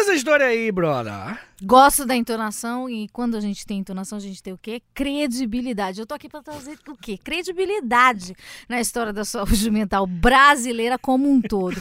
Essa história aí, brother. Gosto da entonação e quando a gente tem entonação, a gente tem o quê? Credibilidade. Eu tô aqui para trazer o quê? Credibilidade na história da saúde mental brasileira como um todo.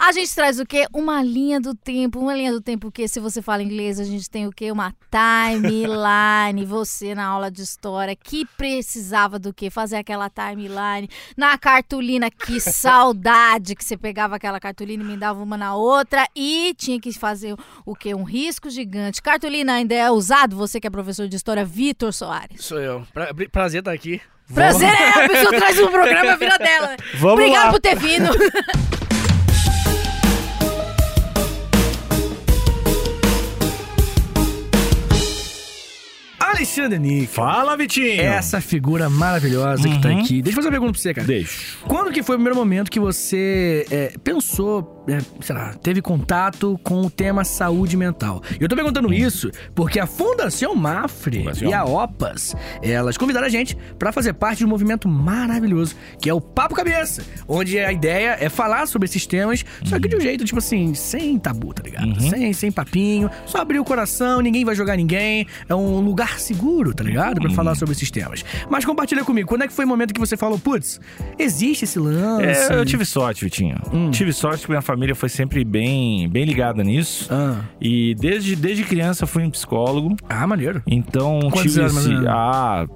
A gente traz o quê? Uma linha do tempo. Uma linha do tempo que, se você fala inglês, a gente tem o quê? Uma timeline. Você na aula de história que precisava do quê? Fazer aquela timeline na cartolina. Que saudade que você pegava aquela cartolina e me dava uma na outra e tinha que fazer o quê? Um risco gigante Cartolina ainda é usado? Você que é professor de história, Vitor Soares. Sou eu. Pra, prazer estar aqui. Prazer é a pessoa traz um programa vira dela. Vamos Obrigado lá. por ter vindo. Alexandre Nick. Fala, Vitinho! Essa figura maravilhosa que tá Uhum. aqui. Deixa eu fazer uma pergunta pra você, cara. Deixa. Quando que foi o primeiro momento que você é, pensou, é, sei lá, teve contato com o tema saúde mental? Eu tô perguntando isso porque a Fundação Mafre Fundação. e a OPAS, elas convidaram a gente pra fazer parte de um movimento maravilhoso, que é o Papo Cabeça, onde a ideia é falar sobre esses temas, só que de um jeito, tipo assim, sem tabu, tá ligado? Uhum. Sem, sem papinho, só abrir o coração, ninguém vai jogar ninguém, é um lugar seguro, tá ligado? Uhum. Pra falar sobre esses temas. Mas compartilha comigo, quando é que foi o momento que você falou, putz, existe esse lance? É, eu tive sorte, Vitinho. Hum. Tive sorte que minha família foi sempre bem, bem ligada nisso. Ah, E desde, desde criança fui um psicólogo. ah maneiro. Então Quantos tive anos, esse. Ah,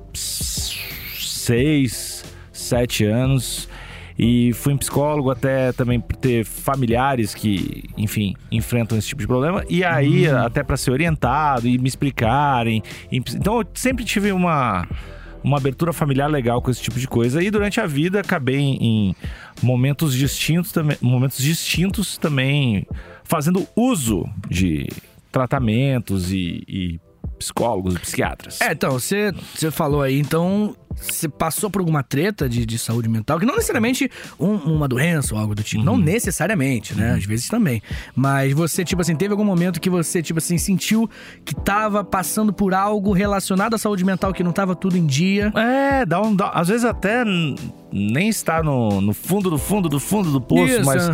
seis, sete anos. E fui um psicólogo até também por ter familiares que, enfim, enfrentam esse tipo de problema. E aí, Uhum. até pra ser orientado e me explicarem. Então, eu sempre tive uma, uma abertura familiar legal com esse tipo de coisa. E durante a vida, acabei em, momentos distintos também, momentos distintos também fazendo uso de tratamentos e, e psicólogos e psiquiatras. É, então, você, você falou aí, então, você passou por alguma treta de, de saúde mental, que não necessariamente um- uma doença ou algo do tipo, não necessariamente, né? Às vezes também. Mas você, tipo assim, teve algum momento que você, tipo assim, sentiu que tava passando por algo relacionado à saúde mental, que não tava tudo em dia. É, dá um. dá- às vezes até nem está no, no fundo do fundo do fundo do poço, Isso, mas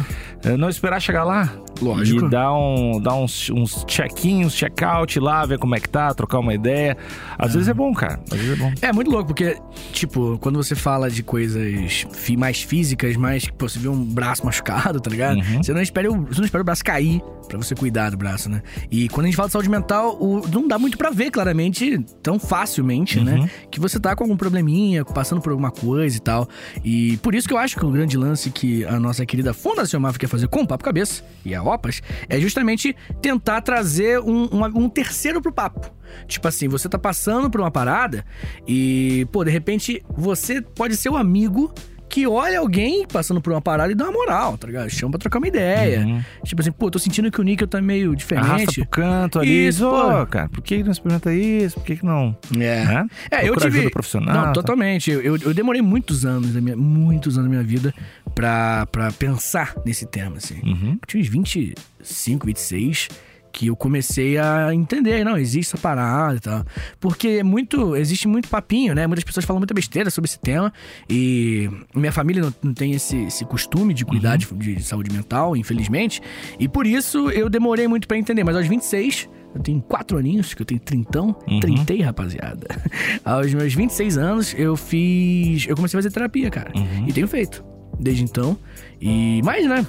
é, não esperar chegar lá. Lógico. E dar, um, dar uns, uns check-ins, check-out lá, ver como é que tá, trocar uma ideia. Às vezes é bom, cara. Às vezes é bom. É muito louco, porque, tipo, quando você fala de coisas mais físicas, mais que você vê um braço machucado, tá ligado? Uhum. Você, não espera o, você não espera o braço cair pra você cuidar do braço, né? E quando a gente fala de saúde mental, o- não dá muito pra ver claramente, tão facilmente, Uhum. né? Que você tá com algum probleminha, passando por alguma coisa e tal. E por isso que eu acho que o grande lance que a nossa querida Fundação Maf quer fazer com o Papo Cabeça e a OPAS é justamente tentar trazer um, uma- um terceiro pro papo. Tipo assim, você tá passando por uma parada e, pô, de repente você pode ser o amigo que olha alguém passando por uma parada e dá uma moral, tá ligado? Chama pra trocar uma ideia. Uhum. Tipo assim, pô, tô sentindo que o níquel tá meio Arrasta diferente. pro canto ali. Isso, pô. cara, por que não experimenta isso? Por que que não? É. Né? É, eu tive. profissional. Não, tá? totalmente. Eu, eu, eu demorei muitos anos da minha, muitos anos da minha vida pra, pra pensar nesse tema, assim. Uhum. Eu tinha uns 25, 26 que eu comecei a entender, não, existe essa parada e tal. Porque é muito, existe muito papinho, né? Muitas pessoas falam muita besteira sobre esse tema e minha família não, não tem esse, esse costume de cuidar de, de saúde mental, infelizmente. E por isso eu demorei muito pra entender, mas aos 26 eu tenho quatro aninhos, que eu tenho trintão. Uhum. Trintei, rapaziada. Aos meus 26 anos, eu fiz. Eu comecei a fazer terapia, cara. Uhum. E tenho feito. Desde então. E. Mas, né?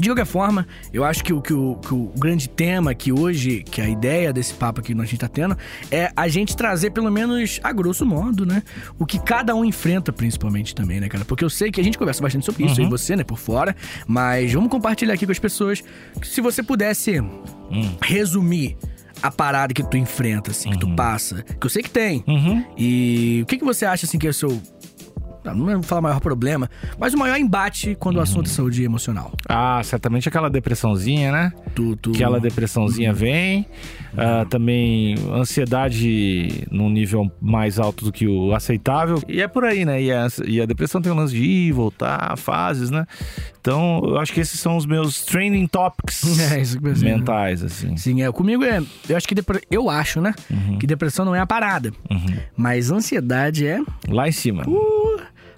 De qualquer forma, eu acho que o, que, o, que o grande tema que hoje, que a ideia desse papo que a gente tá tendo, é a gente trazer, pelo menos a grosso modo, né? O que cada um enfrenta, principalmente também, né, cara? Porque eu sei que a gente conversa bastante sobre isso, eu e você, né, por fora. Mas vamos compartilhar aqui com as pessoas. Se você pudesse Hum. resumir a parada que tu enfrenta, assim, que tu passa, que eu sei que tem. Uhum. E o que, que você acha, assim, que é o seu. Não vou falar maior problema, mas o maior embate quando o assunto é saúde emocional. Ah, certamente aquela depressãozinha, né? Tu, tu... Aquela depressãozinha vem. Ah, também ansiedade num nível mais alto do que o aceitável. E é por aí, né? E a, e a depressão tem um lance de ir voltar, fases, né? Então, eu acho que esses são os meus training topics É, isso que pensei, né? mentais, assim. Sim, é. Comigo é. Eu acho que depre- eu acho, né? Que depressão não é a parada. Uhum. Mas ansiedade é. Lá em cima. Uh,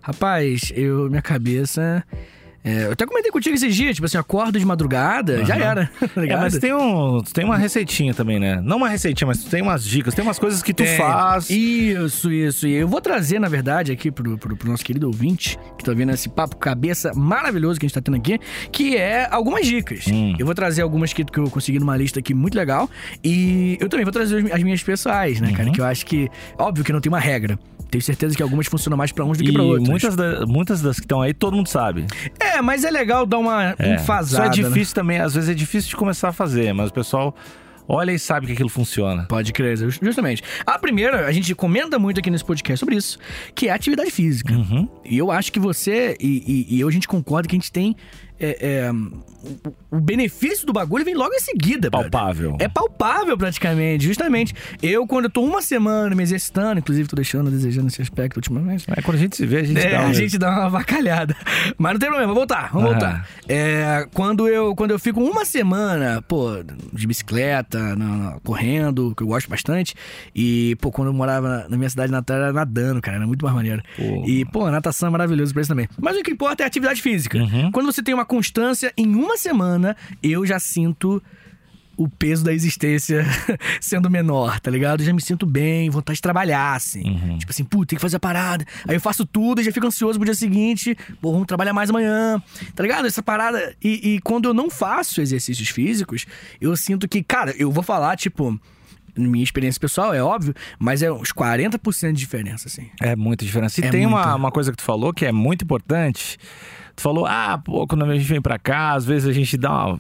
rapaz, eu minha cabeça É, eu até comentei contigo esses dias, tipo assim, acordo de madrugada, já Aham. era. tá É, mas tem, um, tem uma receitinha também, né? Não uma receitinha, mas tem umas dicas, tem umas coisas que tu Tem. faz. Isso, isso. E eu vou trazer, na verdade, aqui pro, pro, pro nosso querido ouvinte, que tá vendo esse papo cabeça maravilhoso que a gente tá tendo aqui, que é algumas dicas. Hum. Eu vou trazer algumas que, que eu consegui numa lista aqui muito legal. E eu também vou trazer as- as minhas pessoais, né, Uhum. cara? Que eu acho que. Óbvio que não tem uma regra. Tenho certeza que algumas funcionam mais pra uns do que pra outros. muitas, da- muitas das que estão aí, todo mundo sabe. É, mas é legal dar uma É. enfasada. Só é né? difícil também, às vezes é difícil de começar a fazer, mas o pessoal olha e sabe que aquilo funciona. Pode crer, just- justamente. A primeira, a gente comenta muito aqui nesse podcast sobre isso, que é a atividade física. Uhum. E eu acho que você e, e- e eu, a gente concorda que a gente tem. É, é, o, benefício do bagulho vem logo em seguida, brother. Palpável. É palpável praticamente, justamente. Eu, quando eu tô uma semana me exercitando, inclusive tô deixando, desejando esse aspecto ultimamente. É, quando a gente se vê, a gente É, dá um... a gente dá uma avacalhada. Mas não tem problema, vamos voltar, vamos Aham. voltar. É, quando, eu, quando eu fico uma semana, pô, de bicicleta, na- na- correndo, que eu gosto bastante. E, pô, quando eu morava na minha cidade natal, era nadando, cara, era muito mais maneiro. Pô. E, pô, a natação é maravilhoso pra isso também. Mas o que importa é a atividade física. Uhum. Quando você tem uma constância, em uma semana, eu já sinto o peso da existência sendo menor, tá ligado? Eu já me sinto bem, vontade de trabalhar, assim. Uhum. Tipo assim, puta, tem que fazer a parada. Aí eu faço tudo e já fico ansioso pro dia seguinte. Pô, vamos trabalhar mais amanhã. Tá ligado? Essa parada. E, e quando eu não faço exercícios físicos, eu sinto que, cara, eu vou falar, tipo. Minha experiência pessoal, é óbvio, mas é uns 40% de diferença, assim. É muita diferença. E É tem uma, uma coisa que tu falou que é muito importante. Tu falou, ah, pô, quando a gente vem pra cá, às vezes a gente dá uma,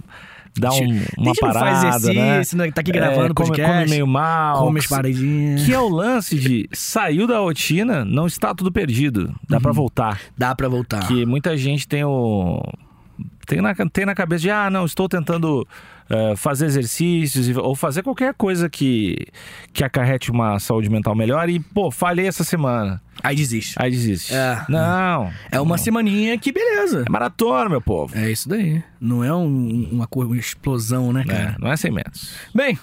dá um, uma parada, faz exercício, né? né? Tá aqui gravando É, come, podcast. come meio mal. come as paradinhas. Que é o lance de saiu da rotina, não está tudo perdido. Dá Uhum. pra voltar. Dá pra voltar. Que muita gente tem o. Tem na, tem na cabeça de, ah, não, estou tentando eh, fazer exercícios ou fazer qualquer coisa que, que acarrete uma saúde mental melhor e, pô, falhei essa semana. Aí desiste. Aí desiste. É. Não. É uma semaninha que beleza. É maratona, meu povo. É isso daí. Não é um- uma, uma explosão, né, É, cara? não é 100 metros. Bem,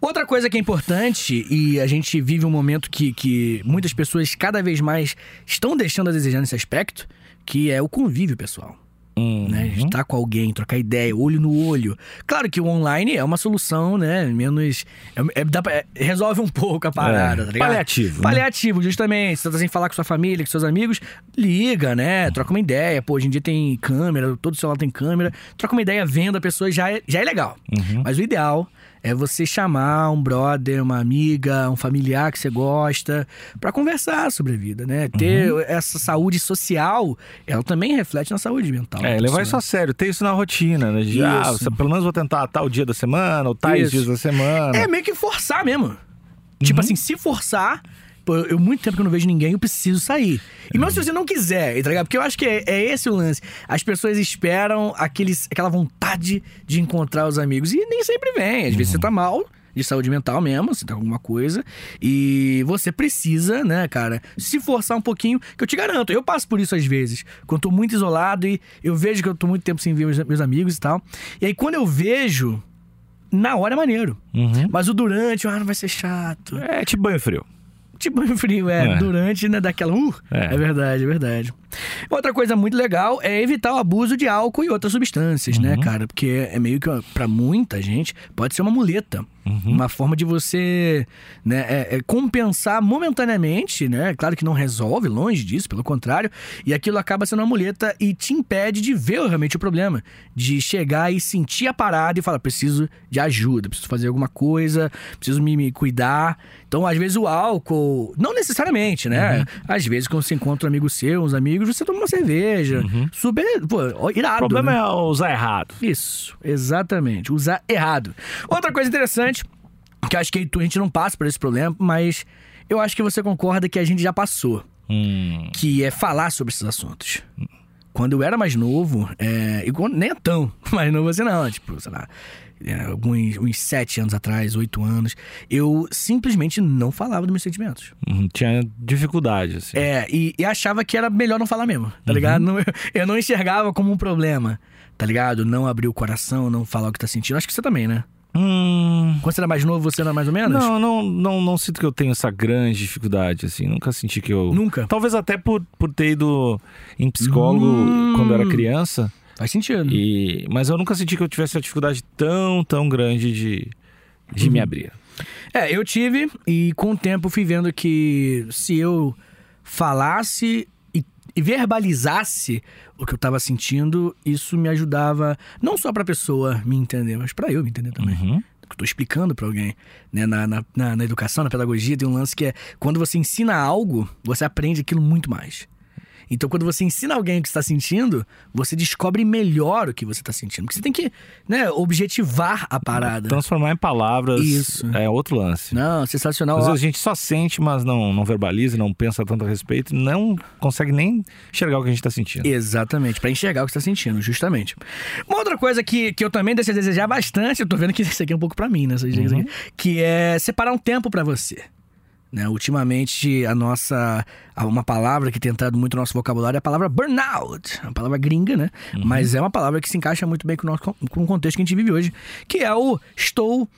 outra coisa que é importante, e a gente vive um momento que, que muitas pessoas cada vez mais estão deixando a desejar nesse aspecto, que é o convívio pessoal. Hum, Né? Estar com alguém, trocar ideia, olho no olho. Claro que o online é uma solução, né? Menos. é- é- pra- é- resolve um pouco a parada, É, tá ligado? paliativo, né? Paliativo, justamente. Você tá sem falar com sua família, com seus amigos, liga, né? Troca uma ideia. Pô, hoje em dia tem câmera, todo celular tem câmera. Troca uma ideia, vendo a pessoa, já é, já é legal. Uhum. Mas o ideal é você chamar um brother, uma amiga, um familiar que você gosta, pra conversar sobre a vida, né? Ter Uhum. essa saúde social, ela também reflete na saúde mental. É, levar isso a sério, ter isso na rotina, né? De, ah, você- pelo menos vou tentar tal dia da semana, ou tais Isso. dias da semana. É meio que forçar mesmo. Tipo Uhum. assim, se forçar. Pô, eu muito tempo que eu não vejo ninguém, eu preciso sair. E mesmo se você não quiser, tá ligado? Porque eu acho que é, é esse o lance. As pessoas esperam aqueles, aquela vontade de encontrar os amigos. E nem sempre vem. Às vezes você tá mal, de saúde mental mesmo, você tá alguma coisa. E você precisa, né, cara, se forçar um pouquinho, que eu te garanto, eu passo por isso às vezes. Quando eu tô muito isolado e eu vejo que eu tô muito tempo sem ver meus, meus amigos e tal. E aí quando eu vejo, na hora é maneiro. Uhum. Mas o durante, ah, não vai ser chato. É tipo banho frio. Tipo banho frio, é. É. Durante, né, daquela. Uh, É. é. verdade, é verdade. Outra coisa muito legal é evitar o abuso de álcool e outras substâncias, né, cara? Porque é meio que, ó, pra muita gente, pode ser uma muleta. Uma forma de você né, é- é compensar momentaneamente, né? Claro que não resolve, longe disso, pelo contrário. E aquilo acaba sendo uma muleta e te impede de ver realmente o problema. De chegar e sentir a parada e falar: preciso de ajuda, preciso fazer alguma coisa, preciso me, me cuidar. Então, às vezes, o álcool, não necessariamente, né? Às vezes, quando você encontra um amigo seu, uns amigos, você toma uma cerveja. Super, pô, irado. O problema né? é usar errado. Isso, exatamente. Usar errado. Outra coisa interessante, que acho que a gente não passa por esse problema, mas eu acho que você concorda que a gente já passou, Hum. que é falar sobre esses assuntos. Quando eu era mais novo, é, e quando- nem é tão mais novo assim não, tipo, sei lá, alguns uns sete anos atrás, oito anos, eu simplesmente não falava dos meus sentimentos. Hum, Tinha dificuldade, assim. É, e, e achava que era melhor não falar mesmo, tá ligado? Não- eu não enxergava como um problema, tá ligado? Não abrir o coração, não falar o que tá sentindo. Acho que você também, né? Hum. Quando você era mais novo, você era mais ou menos? Não, não, não, não sinto que eu tenho essa grande dificuldade, assim. Nunca senti que eu. Nunca? Talvez até por, por ter ido em psicólogo Hum. quando eu era criança. Faz sentido. E, mas eu nunca senti que eu tivesse uma dificuldade tão, tão grande de, de me abrir. É, eu tive e com o tempo fui vendo que se eu falasse e, e verbalizasse o que eu tava sentindo, isso me ajudava não só pra pessoa me entender, mas pra eu me entender também. Uhum. que eu tô explicando pra alguém. Né? Na, na, na, na educação, na pedagogia, tem um lance que é quando você ensina algo, você aprende aquilo muito mais. Então, quando você ensina alguém o que está sentindo, você descobre melhor o que você está sentindo. Porque você tem que né, objetivar a parada. Transformar em palavras Isso. é outro lance. Não, sensacional. Às vezes a gente só sente, mas não, não verbaliza, não pensa tanto a respeito, não consegue nem enxergar o que a gente está sentindo. Exatamente, pra enxergar o que você tá sentindo, justamente. Uma outra coisa que, que eu também deixo a desejar bastante, eu tô vendo que isso aqui é um pouco pra mim, né? aqui, que é separar um tempo pra você. Né? Ultimamente, a nossa. Uma palavra que tem entrado muito no nosso vocabulário é a palavra burnout. Uma palavra gringa, né? Mas é uma palavra que se encaixa muito bem com o, nosso, com o contexto que a gente vive hoje. Que é o estou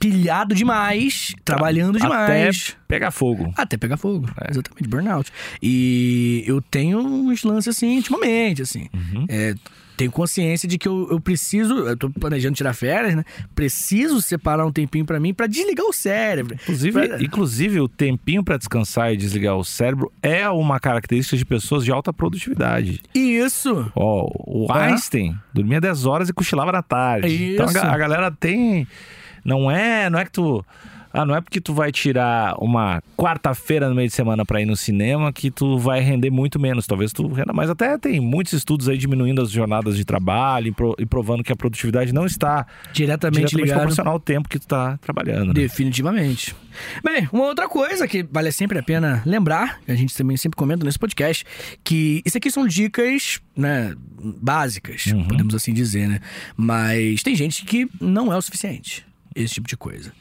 pilhado demais, trabalhando demais. Até pegar fogo. Até pegar fogo. Exatamente, burnout. E eu tenho uns lances assim, ultimamente, assim. É, tenho consciência de que eu, eu preciso, eu tô planejando tirar férias, né? Preciso separar um tempinho pra mim pra desligar o cérebro. Inclusive, Pra- inclusive, o tempinho para descansar e desligar o cérebro é uma característica de pessoas de alta produtividade. Isso! Ó, o Ah. Einstein dormia 10 horas e cochilava na tarde. Então a, Isso. a galera tem. Não é, não é que tu. Ah, não é porque tu vai tirar uma quarta-feira no meio de semana pra ir no cinema que tu vai render muito menos. Talvez tu renda mais. Até tem muitos estudos aí diminuindo as jornadas de trabalho e, pro- provando que a produtividade não está Diretamente, diretamente proporcional ao tempo que tu tá trabalhando. né? Definitivamente. Bem, uma outra coisa que vale sempre a pena lembrar, que a gente também sempre comenta nesse podcast, que isso aqui são dicas, né, básicas, podemos assim dizer, né? Mas tem gente que não é o suficiente, esse tipo de coisa.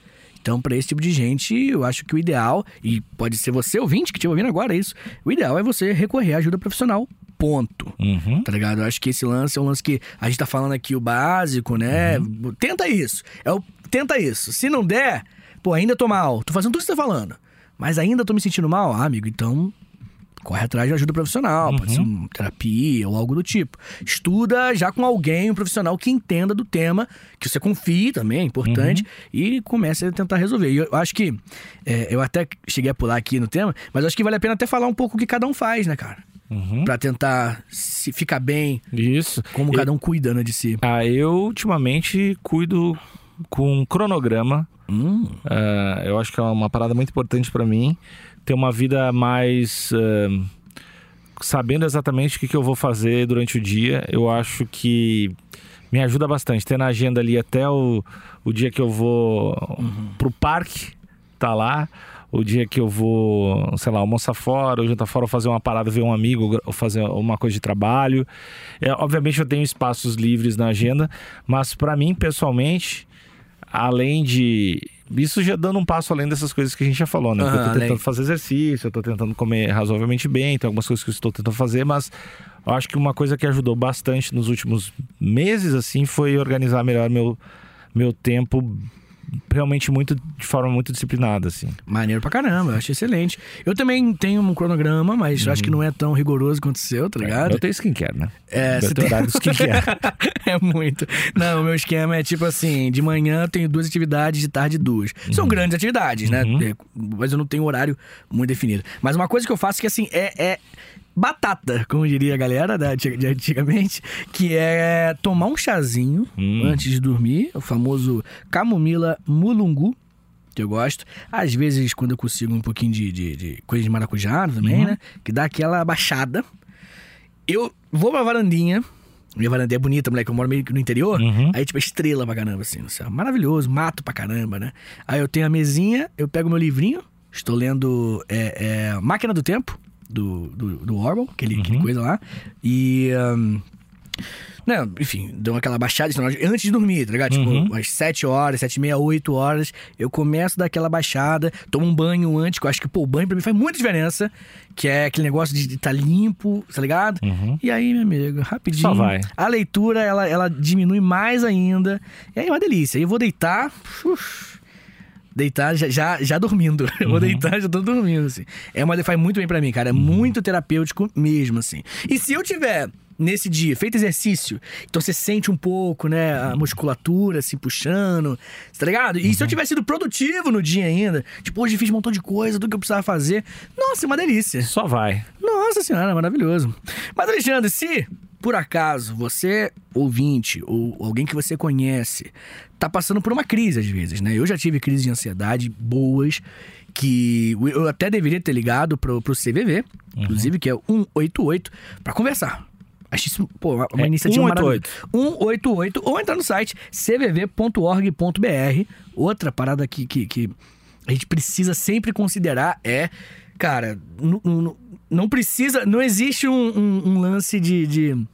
Então, pra esse tipo de gente, eu acho que o ideal, e pode ser você ouvinte que estiver ouvindo agora isso, o ideal é você recorrer à ajuda profissional. Ponto. Uhum. Tá ligado? Eu acho que esse lance é um lance que a gente tá falando aqui o básico, né? Tenta isso. É o, tenta isso. Se não der, pô, ainda tô mal. Tô fazendo tudo que você tá falando. Mas ainda tô me sentindo mal, ah, amigo, então corre atrás de ajuda profissional, pode ser uma terapia ou algo do tipo. Estuda já com alguém, um profissional que entenda do tema, que você confie também, é importante, e comece a tentar resolver. E eu acho que, é, eu até cheguei a pular aqui no tema, mas acho que vale a pena até falar um pouco o que cada um faz, né, cara? Pra tentar se ficar bem, Isso. como cada um cuida, né, de si. Ah, eu ultimamente cuido com um cronograma. Hum, Ah, eu acho que é uma parada muito importante pra mim. Ter uma vida mais. ah, sabendo exatamente o que, que eu vou fazer durante o dia. Eu acho que me ajuda bastante. Ter na agenda ali até o, o dia que eu vou pro parque, tá lá. O dia que eu vou, sei lá, almoçar fora, ou jantar fora, ou fazer uma parada, ver um amigo, ou fazer uma coisa de trabalho. É, obviamente eu tenho espaços livres na agenda, mas pra mim, pessoalmente, além de. Isso já dando um passo além dessas coisas que a gente já falou, né? Porque eu tô tentando além. fazer exercício, eu tô tentando comer razoavelmente bem, tem algumas coisas que eu estou tentando fazer, mas eu acho que uma coisa que ajudou bastante nos últimos meses, assim, foi organizar melhor meu, meu tempo realmente muito de forma muito disciplinada, assim. maneiro pra caramba, eu acho excelente. Eu também tenho um cronograma, mas eu acho que não é tão rigoroso quanto o seu, tá ligado? Eu tenho skincare, né? É, você tem- horário skincare. é muito. Não, o meu esquema é tipo assim: de manhã eu tenho duas atividades, de tarde duas. São grandes atividades, né? Uhum. É, Mas eu não tenho horário muito definido. Mas uma coisa que eu faço que assim é. é Batata, como diria a galera da, de antigamente, que é tomar um chazinho Hum. antes de dormir, o famoso camomila mulungu, que eu gosto. Às vezes, quando eu consigo um pouquinho de, de, de coisa de maracujá também, Uhum. né? Que dá aquela baixada. Eu vou pra varandinha. Minha varanda é bonita, moleque. Eu moro meio que no interior. Uhum. Aí, tipo, é estrela pra caramba, assim, no céu. Maravilhoso, mato pra caramba, né? Aí eu tenho a mesinha, eu pego meu livrinho. Estou lendo é, é, Máquina do Tempo, do, do, do Orwell, aquele, aquele coisa lá. E. ahn, não, enfim, dou aquela baixada antes de dormir, tá ligado? Tipo, Uhum. umas 7 horas, 7 e meia, 8 horas, eu começo a dar aquela baixada, tomo um banho antes, que eu acho que, pô, o banho pra mim faz muita diferença, que é aquele negócio de estar limpo, tá ligado? Uhum. E aí, meu amigo, rapidinho. Só vai. A leitura, ela, ela diminui mais ainda. E aí é uma delícia. Aí eu vou deitar. uf, deitar já, já, já dormindo. Eu Uhum. vou deitar, já tô dormindo, assim. É uma, faz muito bem pra mim, cara. É muito terapêutico mesmo, assim. E se eu tiver nesse dia, feito exercício. Então você sente um pouco, né, a musculatura se puxando, tá ligado? E se eu tivesse sido produtivo no dia ainda, tipo, hoje fiz um montão de coisa do que eu precisava fazer, nossa, é uma delícia. Só vai. Nossa senhora, maravilhoso. Mas, Alexandre, se por acaso você, ouvinte, ou alguém que você conhece, tá passando por uma crise às vezes, né? Eu já tive crises de ansiedade boas, que eu até deveria ter ligado pro, pro CVV, inclusive, que é 188, pra conversar. Acho isso, pô, uma, uma É, iniciativa 188. maravilhosa. 188, ou entrar no site cvv.org.br. Outra parada que, que, que a gente precisa sempre considerar é, cara, não precisa, não existe um, um- um lance de, de-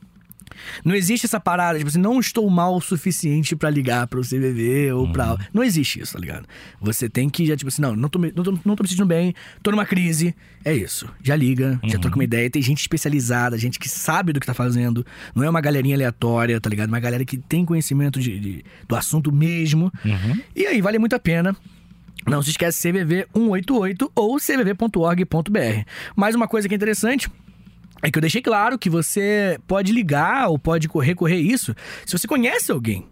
Não existe essa parada, tipo assim, não estou mal o suficiente pra ligar pro CVV ou pra. Não existe isso, tá ligado? Você tem que já, tipo assim, não, não tô, me- não tô, não tô me sentindo bem, tô numa crise. É isso. Já liga, já troca uma ideia. Tem gente especializada, gente que sabe do que tá fazendo. Não é uma galerinha aleatória, tá ligado? Uma galera que tem conhecimento de, de- do assunto mesmo. E aí, vale muito a pena. Não se esquece CVV 188 ou cvv.org.br. Mais uma coisa que é interessante é que eu deixei claro que você pode ligar ou pode co- recorrer isso se você conhece alguém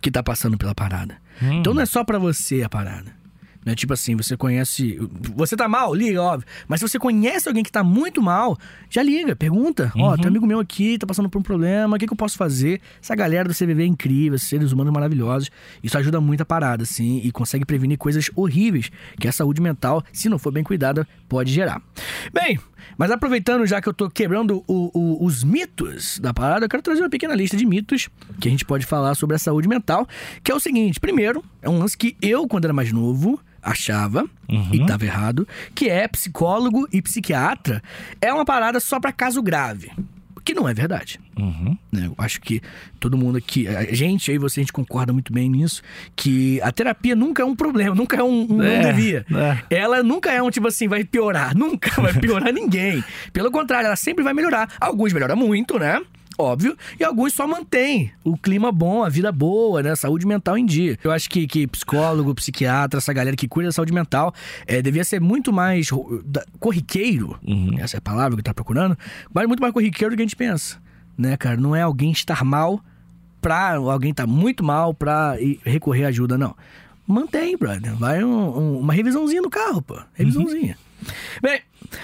que tá passando pela parada. Então não é só pra você a parada. Não é tipo assim, você conhece. Você tá mal? Liga, óbvio. Mas se você conhece alguém que tá muito mal, já liga, pergunta. Ó, tem um amigo meu aqui, tá passando por um problema, o que, que eu posso fazer? Essa galera do CVV é incrível, esses seres humanos maravilhosos. Isso ajuda muito a parada, assim, e consegue prevenir coisas horríveis que a saúde mental, se não for bem cuidada, pode gerar. Bem, mas aproveitando já que eu tô quebrando o- o- os mitos da parada, eu quero trazer uma pequena lista de mitos que a gente pode falar sobre a saúde mental, que é o seguinte: primeiro, é um lance que eu, quando era mais novo, achava e tava errado, que é psicólogo e psiquiatra. É uma parada só pra caso grave. Que não é verdade. Uhum. né? Eu acho que todo mundo aqui, a gente aí, você, a gente concorda muito bem nisso, que a terapia nunca é um problema, nunca é um, um É, não devia. é. Ela nunca é um tipo assim, vai piorar, nunca vai piorar ninguém. Pelo contrário, ela sempre vai melhorar. Alguns melhoram muito, né? Óbvio, e alguns só mantêm o clima bom, a vida boa, né? Saúde mental em dia. Eu acho que, que psicólogo, psiquiatra, essa galera que cuida da saúde mental, é, devia ser muito mais corriqueiro, essa é a palavra que tá procurando, mas muito mais corriqueiro do que a gente pensa, né, cara? Não é alguém estar mal pra alguém tá muito mal pra recorrer à ajuda, não. Mantém, brother. Vai um- um- uma revisãozinha no carro, pô. Revisãozinha. Bem,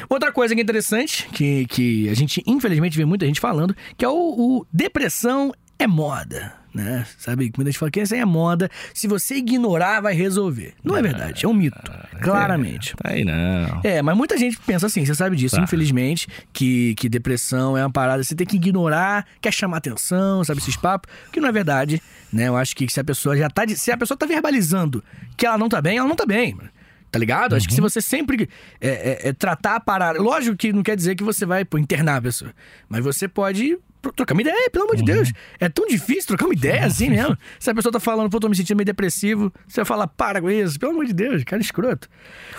outra coisa que é interessante, que, que a gente infelizmente vê muita gente falando, que é o, o depressão é moda, né? Sabe? Muita gente fala que isso aí é moda, se você ignorar vai resolver. Não é verdade, é um mito, claramente. Tá aí não. É, mas muita gente pensa assim, você sabe disso, Tá. infelizmente, que, que depressão é uma parada, você tem que ignorar, quer chamar atenção, sabe, esses papos, que não é verdade, né? Eu acho que se a pessoa já tá, se a pessoa tá verbalizando que ela não tá bem, ela não tá bem, mano. Tá ligado? Acho que se você sempre é, é, é, tratar a parada. Lógico que não quer dizer que você vai pô, internar a pessoa. Mas você pode trocar uma ideia, pelo amor de Deus. É tão difícil trocar uma ideia assim mesmo. Se a pessoa tá falando, pô, tô me sentindo meio depressivo, você vai falar, para com isso, pelo amor de Deus, cara escroto.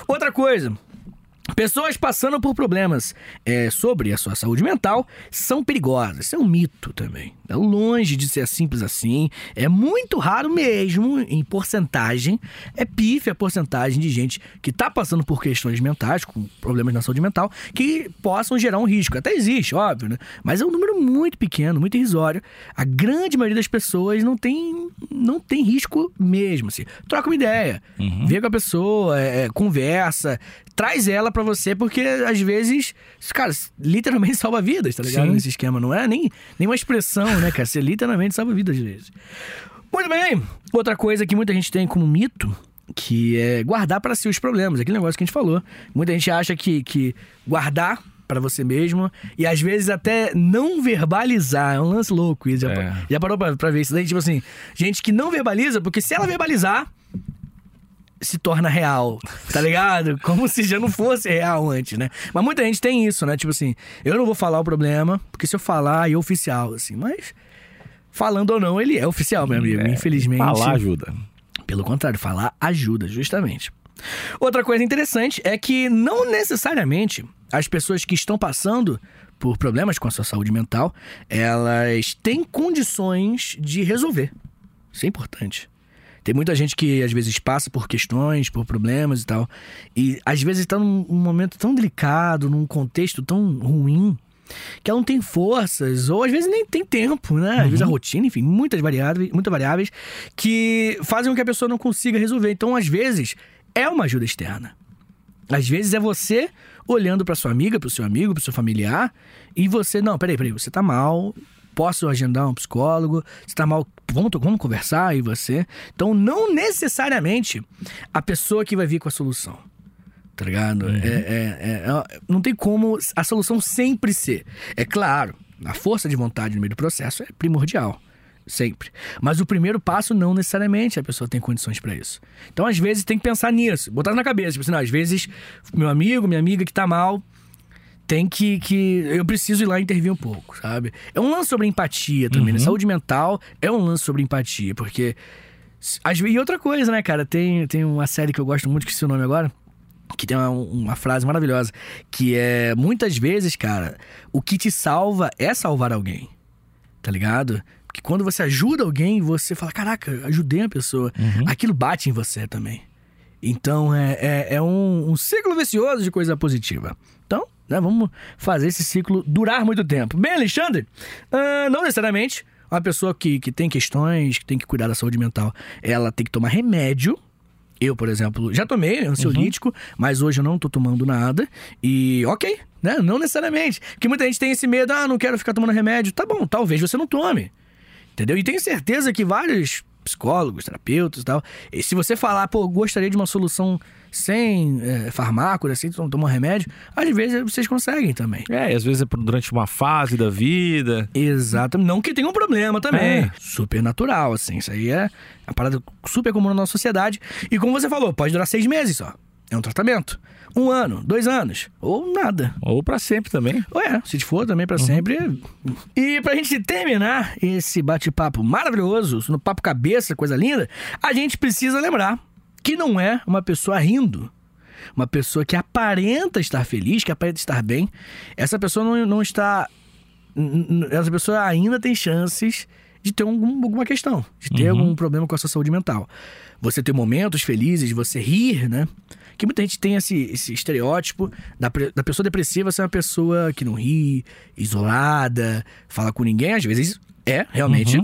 Outra coisa. Pessoas passando por problemas é, sobre a sua saúde mental são perigosas. Isso é um mito também. É longe de ser simples assim. É muito raro mesmo, em porcentagem. É pífia a porcentagem de gente que está passando por questões mentais, com problemas na saúde mental, que possam gerar um risco. Até existe, óbvio, né? Mas é um número muito pequeno, muito irrisório. A grande maioria das pessoas não tem, não tem risco mesmo. Assim. Troca uma ideia, vê com a pessoa, é, é, conversa, traz ela pra você, porque às vezes, cara, literalmente salva vidas, tá ligado? Sim. Nesse esquema. Não é nem, nem uma expressão, né, cara? Você literalmente salva vidas às vezes. Muito bem. Outra coisa que muita gente tem como mito, que é guardar pra si os problemas. Aquele negócio que a gente falou. Muita gente acha que, que guardar pra você mesmo e às vezes até não verbalizar. É um lance louco isso. Já, É. já parou pra, pra ver isso daí? Tipo assim, gente que não verbaliza, porque se ela verbalizar, se torna real, tá ligado? Como se já não fosse real antes, né? Mas muita gente tem isso, né? Tipo assim, eu não vou falar o problema, porque se eu falar, é oficial, assim. Mas, falando ou não, ele é oficial, meu amigo. É, Infelizmente. Falar ajuda. Pelo contrário, falar ajuda, justamente. Outra coisa interessante é que não necessariamente as pessoas que estão passando por problemas com a sua saúde mental, elas têm condições de resolver. Isso é importante. Tem muita gente que às vezes passa por questões, por problemas e tal, e às vezes está num, num momento tão delicado, num contexto tão ruim, que ela não tem forças, ou às vezes nem tem tempo, né? Às vezes a rotina, enfim, muitas variáveis, muitas variáveis que fazem com que a pessoa não consiga resolver. Então, às vezes, é uma ajuda externa. Às vezes é você olhando para sua amiga, para o seu amigo, para o seu familiar, e você, não, peraí, peraí, você tá mal, posso agendar um psicólogo, você tá mal, vamos, vamos conversar e você. Então, não necessariamente a pessoa que vai vir com a solução. Tá ligado? É, é- é- é- não tem como a solução sempre ser. É claro, a força de vontade no meio do processo é primordial. Sempre. Mas o primeiro passo, não necessariamente a pessoa tem condições pra isso. Então, às vezes, tem que pensar nisso, botar na cabeça. Tipo assim, não, às vezes, meu amigo, minha amiga que tá mal, tem que, que. Eu preciso ir lá intervir um pouco, sabe? É um lance sobre empatia também, né? Saúde mental é um lance sobre empatia, porque. às E outra coisa, né, cara? Tem, tem uma série que eu gosto muito, que se o nome agora. Que tem uma, uma frase maravilhosa. Que é: muitas vezes, cara, o que te salva é salvar alguém. Tá ligado? Porque quando você ajuda alguém, você fala: caraca, ajudei a pessoa. Aquilo bate em você também. Então é, é, é um, um ciclo vicioso de coisa positiva. Então, né, vamos fazer esse ciclo durar muito tempo. Bem, Alexandre, ah, não necessariamente uma pessoa que, que tem questões, que tem que cuidar da saúde mental, ela tem que tomar remédio. Eu, por exemplo, já tomei ansiolítico, mas hoje eu não tô tomando nada. E ok, né? Não necessariamente. Porque muita gente tem esse medo, ah, não quero ficar tomando remédio. Tá bom, talvez você não tome. Entendeu? E tenho certeza que vários psicólogos, terapeutas e tal, e se você falar, pô, gostaria de uma solução sem é, farmácia, sem tomar remédio, às vezes vocês conseguem também. É, e às vezes é durante uma fase da vida. Exato. Não que tenha um problema também. É. Super natural, assim. Isso aí é uma parada super comum na nossa sociedade. E como você falou, pode durar seis meses só. É um tratamento. Um ano, dois anos. Ou nada. Ou pra sempre também. Ou é, se for também pra sempre. E pra gente terminar esse bate-papo maravilhoso, no papo cabeça, coisa linda, a gente precisa lembrar que não é uma pessoa rindo. Uma pessoa que aparenta estar feliz, que aparenta estar bem. Essa pessoa não, não está. Essa pessoa ainda tem chances de ter algum- alguma questão, de ter algum problema com a sua saúde mental. Você ter momentos felizes, você rir, né? Que muita gente tem esse, esse estereótipo da, da pessoa depressiva ser uma pessoa que não ri, isolada, fala com ninguém. Às vezes é, realmente.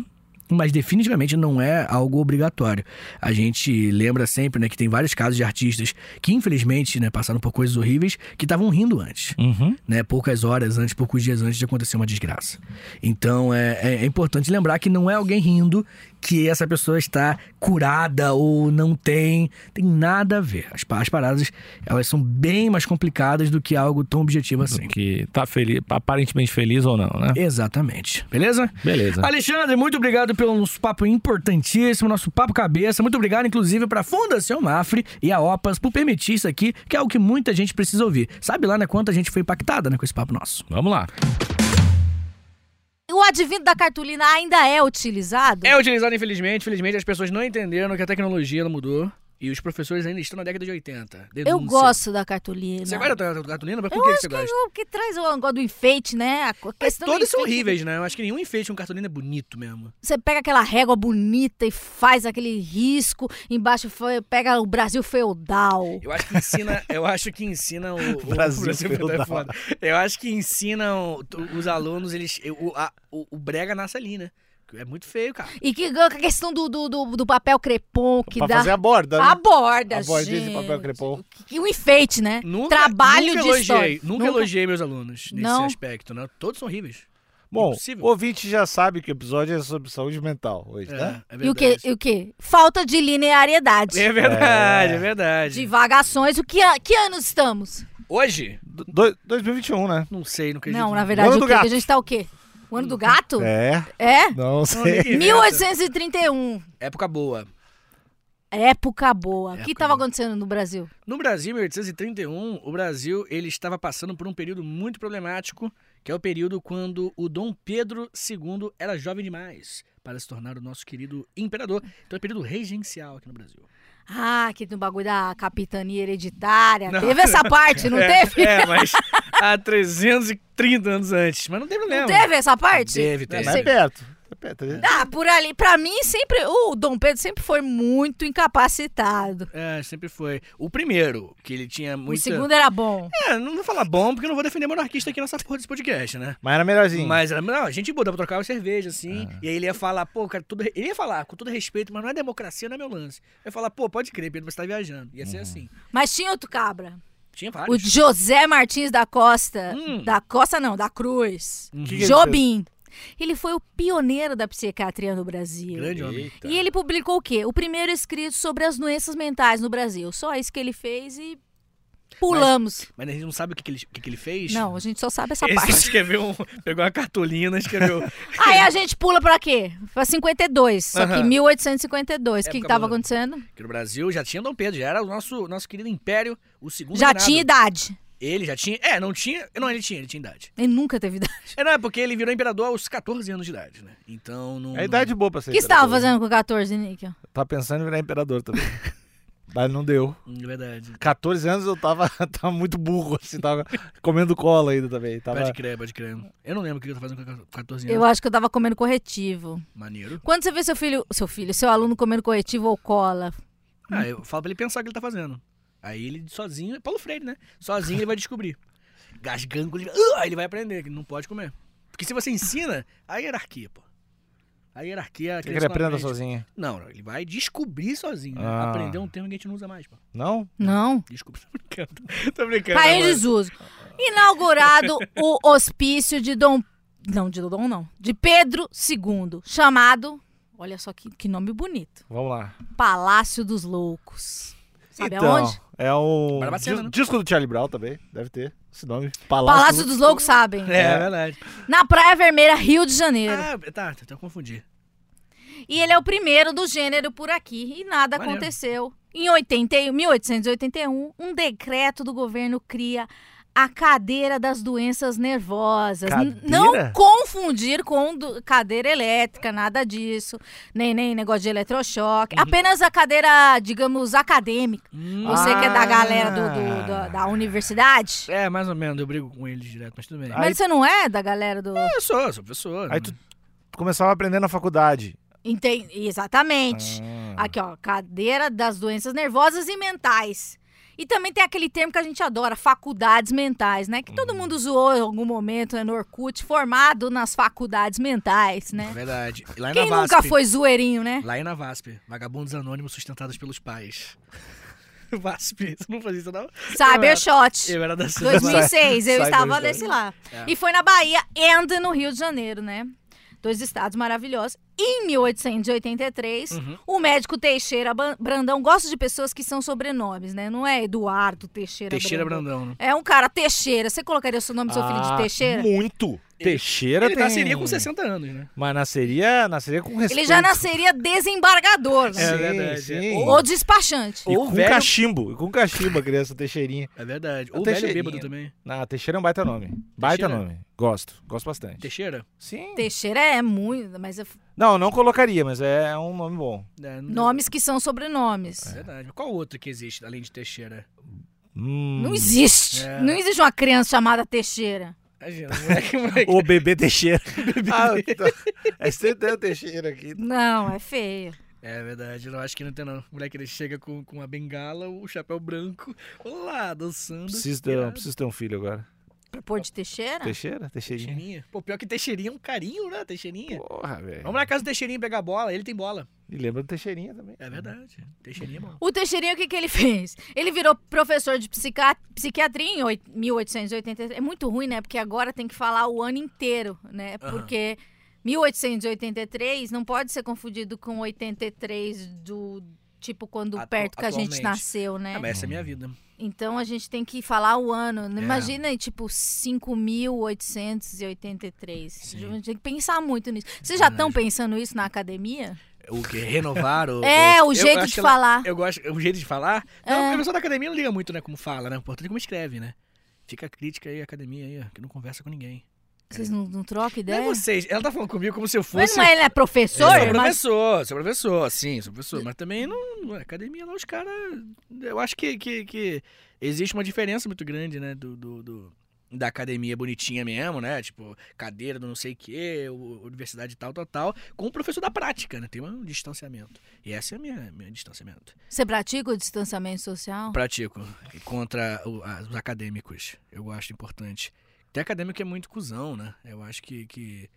Mas definitivamente não é algo obrigatório. A gente lembra sempre, né, que tem vários casos de artistas que, infelizmente, né, passaram por coisas horríveis que estavam rindo antes Uhum. né, poucas horas antes, poucos dias antes de acontecer uma desgraça. Então é, é- é importante lembrar que não é alguém rindo que essa pessoa está curada ou não tem. Tem nada a ver. As, as paradas elas são bem mais complicadas do que algo tão objetivo assim. Que tá feliz, aparentemente feliz ou não, né? Exatamente. Beleza? Beleza. Alexandre, muito obrigado pelo nosso papo importantíssimo, nosso papo cabeça. Muito obrigado, inclusive, para a Fundação Mafre e a OPAS por permitir isso aqui, que é o que muita gente precisa ouvir. Sabe lá, né, quanta gente foi impactada né, com esse papo nosso. Vamos lá. O advindo da cartolina ainda é utilizado? É utilizado, infelizmente. Infelizmente, as pessoas não entenderam que a tecnologia ela mudou e os professores ainda estão na década de 80. Eu Denúncia. gosto da cartolina. Você gosta da cartolina? Mas por Eu que acho você que, gosta? o que traz o negócio do enfeite, né? A questão do todos são horríveis, né? Eu acho que nenhum enfeite com cartolina é bonito mesmo. Você pega aquela régua bonita e faz aquele risco. Embaixo foi- pega o Brasil feudal. Eu acho que ensina, eu acho que ensina o, o Brasil feudal é feudal. foda. Eu acho que ensinam o- os alunos, eles o, a- o, o brega nasce ali, né? É muito feio, cara. E que a questão do, do, do, do papel crepom que pra dá. fazer a borda, né? A borda, A bordinha de gente. papel crepom. E o enfeite, né? Nunca, Trabalho nunca de elogiei, história. Nunca, elogiei meus alunos nesse Não. aspecto, né? Todos são horríveis. Bom, Impossível. o ouvinte já sabe que o episódio é sobre saúde mental hoje, É, né? é E o verdade. que, e o que? Falta de linearidade. É verdade, é, verdade. Divagações. O que, a- que anos estamos? Hoje? Do- 2021, né? Não sei, não acredito. Não, na verdade, o gato. A gente tá o quê? O ano do gato? É, É? não sei. ninguém- 1831. Época boa. Época boa. O que estava acontecendo no Brasil? No Brasil, em 1831, o Brasil ele estava passando por um período muito problemático, que é o período quando o Dom Pedro II era jovem demais para se tornar o nosso querido imperador. Então é período regencial aqui no Brasil. Ah, que no bagulho da capitania hereditária. Não. Teve essa parte, não é, teve? É, mas há 330 anos antes. Mas não tem problema. Não teve essa parte? Teve, É, teve. mas é perto. É, tá vendo? Ah, por ali, pra mim sempre, o Dom Pedro sempre foi muito incapacitado. É, sempre foi. O primeiro, que ele tinha muito. O segundo era bom. É, não vou falar bom, porque eu não vou defender monarquista aqui nessa porra desse podcast, né? Mas era melhorzinho. Mas, era- não, a gente boa, dá pra trocar uma cerveja, assim. E aí ele ia falar, pô, cara, tudo, ele ia falar, com todo respeito, mas não é democracia, não é meu lance. Eu ia falar, pô, pode crer, Pedro, você tá viajando. Ia ser assim. Mas tinha outro cabra. Tinha O vários. José Martins da Costa. Hum. Da Costa não, da Cruz. Ele Jobim. Ele foi o pioneiro da psiquiatria no Brasil. Grande homem. E ele publicou o quê? O primeiro escrito sobre as doenças mentais no Brasil. Só isso que ele fez e pulamos. Mas a gente não sabe o que, que, ele, o que, que ele fez. Não, a gente só sabe essa parte. escreveu um, pegou uma cartolina, escreveu. Aí a gente pula pra quê? Pra 52. Só que Aham. 1852. O que, que Época tava acontecendo? que no Brasil já tinha Dom Pedro, já era o nosso, nosso querido império, o segundo Já reinado. tinha idade. Ele já tinha. É, não tinha. Não, ele tinha, ele tinha idade. Ele nunca teve idade. É, não, é porque ele virou imperador aos 14 anos de idade, né? Então não. É a idade boa pra ser O que você tava imperador. fazendo com 14, Níquel? Tava pensando em virar imperador também. Mas não deu. É verdade. 14 anos eu tava, tava muito burro, assim, tava comendo cola ainda também. Tava... Pode crer, pode crer. Eu não lembro o que eu tô fazendo com 14 anos. Eu acho que eu tava comendo corretivo. Maneiro. Quando você vê seu filho, seu filho, seu aluno comendo corretivo ou cola, Ah, eu falo pra ele pensar o que ele tá fazendo. Aí ele sozinho, Paulo Freire, né? Sozinho ele vai descobrir. Gasgango, ele, uh, aí ele vai aprender que ele não pode comer. Porque se você ensina, a hierarquia, pô. A hierarquia. que ele aprenda sozinho? Não, não, ele vai descobrir sozinho. né? Ah. Aprender um termo que a gente não usa mais, pô. Não? não. Desculpa, tô brincando. Tô brincando. Caiu em mas- desuso. Inaugurado o hospício de Dom. Não, de Dom não. De Pedro II, chamado. Olha só que, que nome bonito. Vamos lá. Palácio dos Loucos. Sabe então, aonde? é o Barbacena, dis- né? disco do Charlie Brown também, deve ter esse nome. Palácio, Palácio dos Loucos, sabem. É, é verdade. Na Praia Vermelha, Rio de Janeiro. Ah, tá, tá, tá confundir. E ele é o primeiro do gênero por aqui. E nada Maneiro. aconteceu. Em 80, 1881, um decreto do governo cria a cadeira das doenças nervosas. Cadeira? Não confundir com do- cadeira elétrica, nada disso. Nem, nem negócio de eletrochoque. Apenas a cadeira, digamos, acadêmica. Hum, Você que é da Ah. galera do, do- da, da universidade. É, mais ou menos, eu brigo com eles direto, mas tudo bem. Aí- Mas você não é da galera do. Eu sou, sou professor. Aí tu tu começava a aprender na faculdade. Enten- Exatamente. Ah. Aqui, ó, cadeira das doenças nervosas e mentais. E também tem aquele termo que a gente adora, faculdades mentais, né? Que todo Uhum. mundo zoou em algum momento né, no Orkut, formado nas faculdades mentais, É né? verdade. E lá Quem na nunca VASP. foi zoeirinho, né? Lá na VASP. Vagabundos anônimos sustentados pelos pais. VASP, você não fazia isso não? Cybershot. Eu era da Santa 2006, eu estava nesse lá. É. E foi na Bahia e no Rio de Janeiro, né? Dois estados maravilhosos. Em 1883, Uhum. o médico Teixeira Brandão gosta de pessoas que são sobrenomes, né? Não é Eduardo Teixeira, Teixeira Brandão. Brandão, né? É um cara Teixeira. Você colocaria o seu nome do seu filho de Ah, Teixeira? Muito. Teixeira Ele tem... nasceria com 60 anos, né? Mas nasceria, nasceria com respeito. Ele já nasceria desembargador, né? É Sim, verdade. sim. Ou- Ou despachante. E Ou com velho- cachimbo. E com cachimbo a criança Teixeirinha. É verdade. É Ou velho bêbado também. Ah, Teixeira é um baita nome. Baita Teixeira? nome. Gosto. Gosto bastante. Teixeira? Sim. Teixeira é muito, mas é Não, não colocaria, mas é um nome bom. É, não- nomes que são sobrenomes. É verdade. Qual outro que existe, além de Teixeira? Hum. Não existe. É. Não existe uma criança chamada Teixeira. Imagina, moleque, moleque. O bebê Teixeira. ah, tá. É sempre tem o Teixeira aqui. Não, é feio. É verdade, eu acho que não tem não. O moleque ele chega com, com a bengala, o chapéu branco, lá, dançando. Preciso ter, Irado. preciso ter um filho agora. Pôr de Teixeira? Teixeira? Teixeirinha? Teixeirinha. Pô, pior que Teixeirinha é um carinho, né? Teixeirinha. Porra, velho. Vamos na casa do Teixeirinha pegar bola, ele tem bola. E lembra do Teixeirinha também. É verdade. Teixeirinha é bom. O Teixeirinha, o que, que ele fez? Ele virou professor de psica- psiquiatria em oit- 1883. É muito ruim, né? Porque agora tem que falar o ano inteiro, né? Aham. Porque 1883 não pode ser confundido com 83 do tipo quando Atu- perto que a gente nasceu, né? Ah, mas essa é a minha vida. Então a gente tem que falar o ano. É. Imagina, tipo, 5.883. Sim. A gente tem que pensar muito nisso. Vocês já estão pensando isso na academia? O que? Renovar o. É, o eu jeito acho de que ela- falar. Eu gosto. O jeito de falar? Não, É. a pessoa da academia não liga muito, né? Como fala, né? O importante é como escreve, né? Fica a crítica aí, academia aí, ó, que não conversa com ninguém. Vocês não, não trocam Não ideia? é vocês. Ela tá falando comigo como se eu Mas fosse. não é, ele é professor? Eu sou mas... professor, sou professor, sim, sou professor. Mas também não. não é academia lá, os caras. Eu acho que, que, que existe uma diferença muito grande, né? Do, do, do- da academia bonitinha mesmo, né? Tipo, cadeira do não sei o quê, universidade tal, tal, tal, com o professor da prática, né? Tem um distanciamento. E esse é o meu, meu distanciamento. Você pratica o distanciamento social? Pratico contra o- a- os acadêmicos. Eu acho importante. Tem acadêmico é muito cuzão, né? Eu acho que. que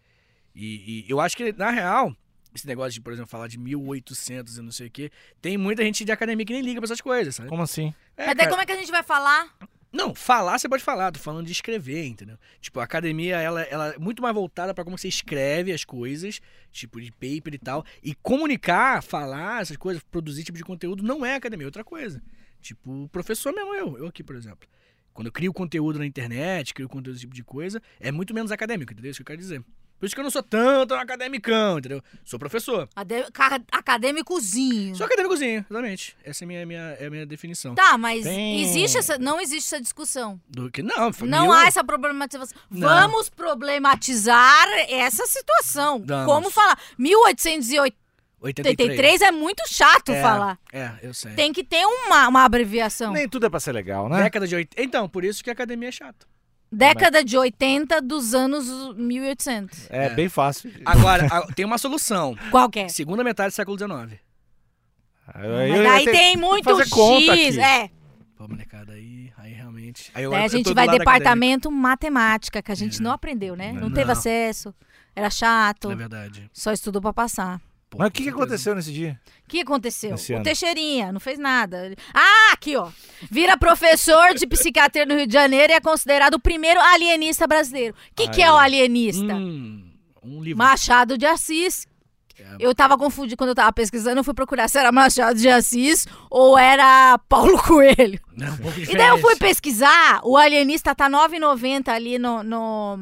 e, e eu acho que, na real, esse negócio de, por exemplo, falar de 1800 e não sei o quê, tem muita gente de academia que nem liga pra essas coisas, sabe? Como assim? É, Mas daí cara. como é que a gente vai falar? Não, falar você pode falar, tô falando de escrever, entendeu? Tipo, a academia, ela, ela é muito mais voltada pra como você escreve as coisas, tipo, de paper e tal. E comunicar, falar essas coisas, produzir tipo de conteúdo, não é academia, é outra coisa. Tipo, o professor mesmo, eu, eu aqui, por exemplo. Quando eu crio conteúdo na internet, crio conteúdo desse tipo de coisa, é muito menos acadêmico, entendeu? Isso que eu quero dizer. Por isso que eu não sou tanto academicão, entendeu? Sou professor. Ade- ca- Acadêmicozinho. Sou acadêmicozinho, exatamente. Essa é a minha, minha, é a minha definição. Tá, mas Tem- existe essa, não existe essa discussão. Do que, não, Não mil- há essa problematização. Não. Vamos problematizar essa situação. Vamos. Como falar? 1883 é muito chato É, falar. É, eu sei. Tem que ter uma, uma abreviação. Nem tudo é pra ser legal, né? Década de 80. Então, por isso que a academia é chata. Década de 80 dos anos 1800. É, É. bem fácil. Agora, a- tem uma solução. Qual que é? Segunda metade do século XIX. Eu tenho- tem muito X. aqui. É. Pô, molecada, aí, aí realmente. Aí eu, Daí a gente vai departamento matemática, que a gente não aprendeu, né? Não, Não. teve acesso. Era chato. É verdade. Só estudou pra passar. Pô, Mas o que, que aconteceu nesse dia? O que aconteceu? Esse o ano. Teixeirinha não fez nada. Ah, aqui, ó. Vira professor de psiquiatria no Rio de Janeiro e é considerado o primeiro alienista brasileiro. O que, que é o alienista? Hum, um livro. Machado de Assis. É. Eu tava confundindo quando eu tava pesquisando, eu fui procurar se era Machado de Assis ou era Paulo Coelho. Não, um pouco E daí eu fui pesquisar, o Alienista tá R$ 9,90 ali no, no,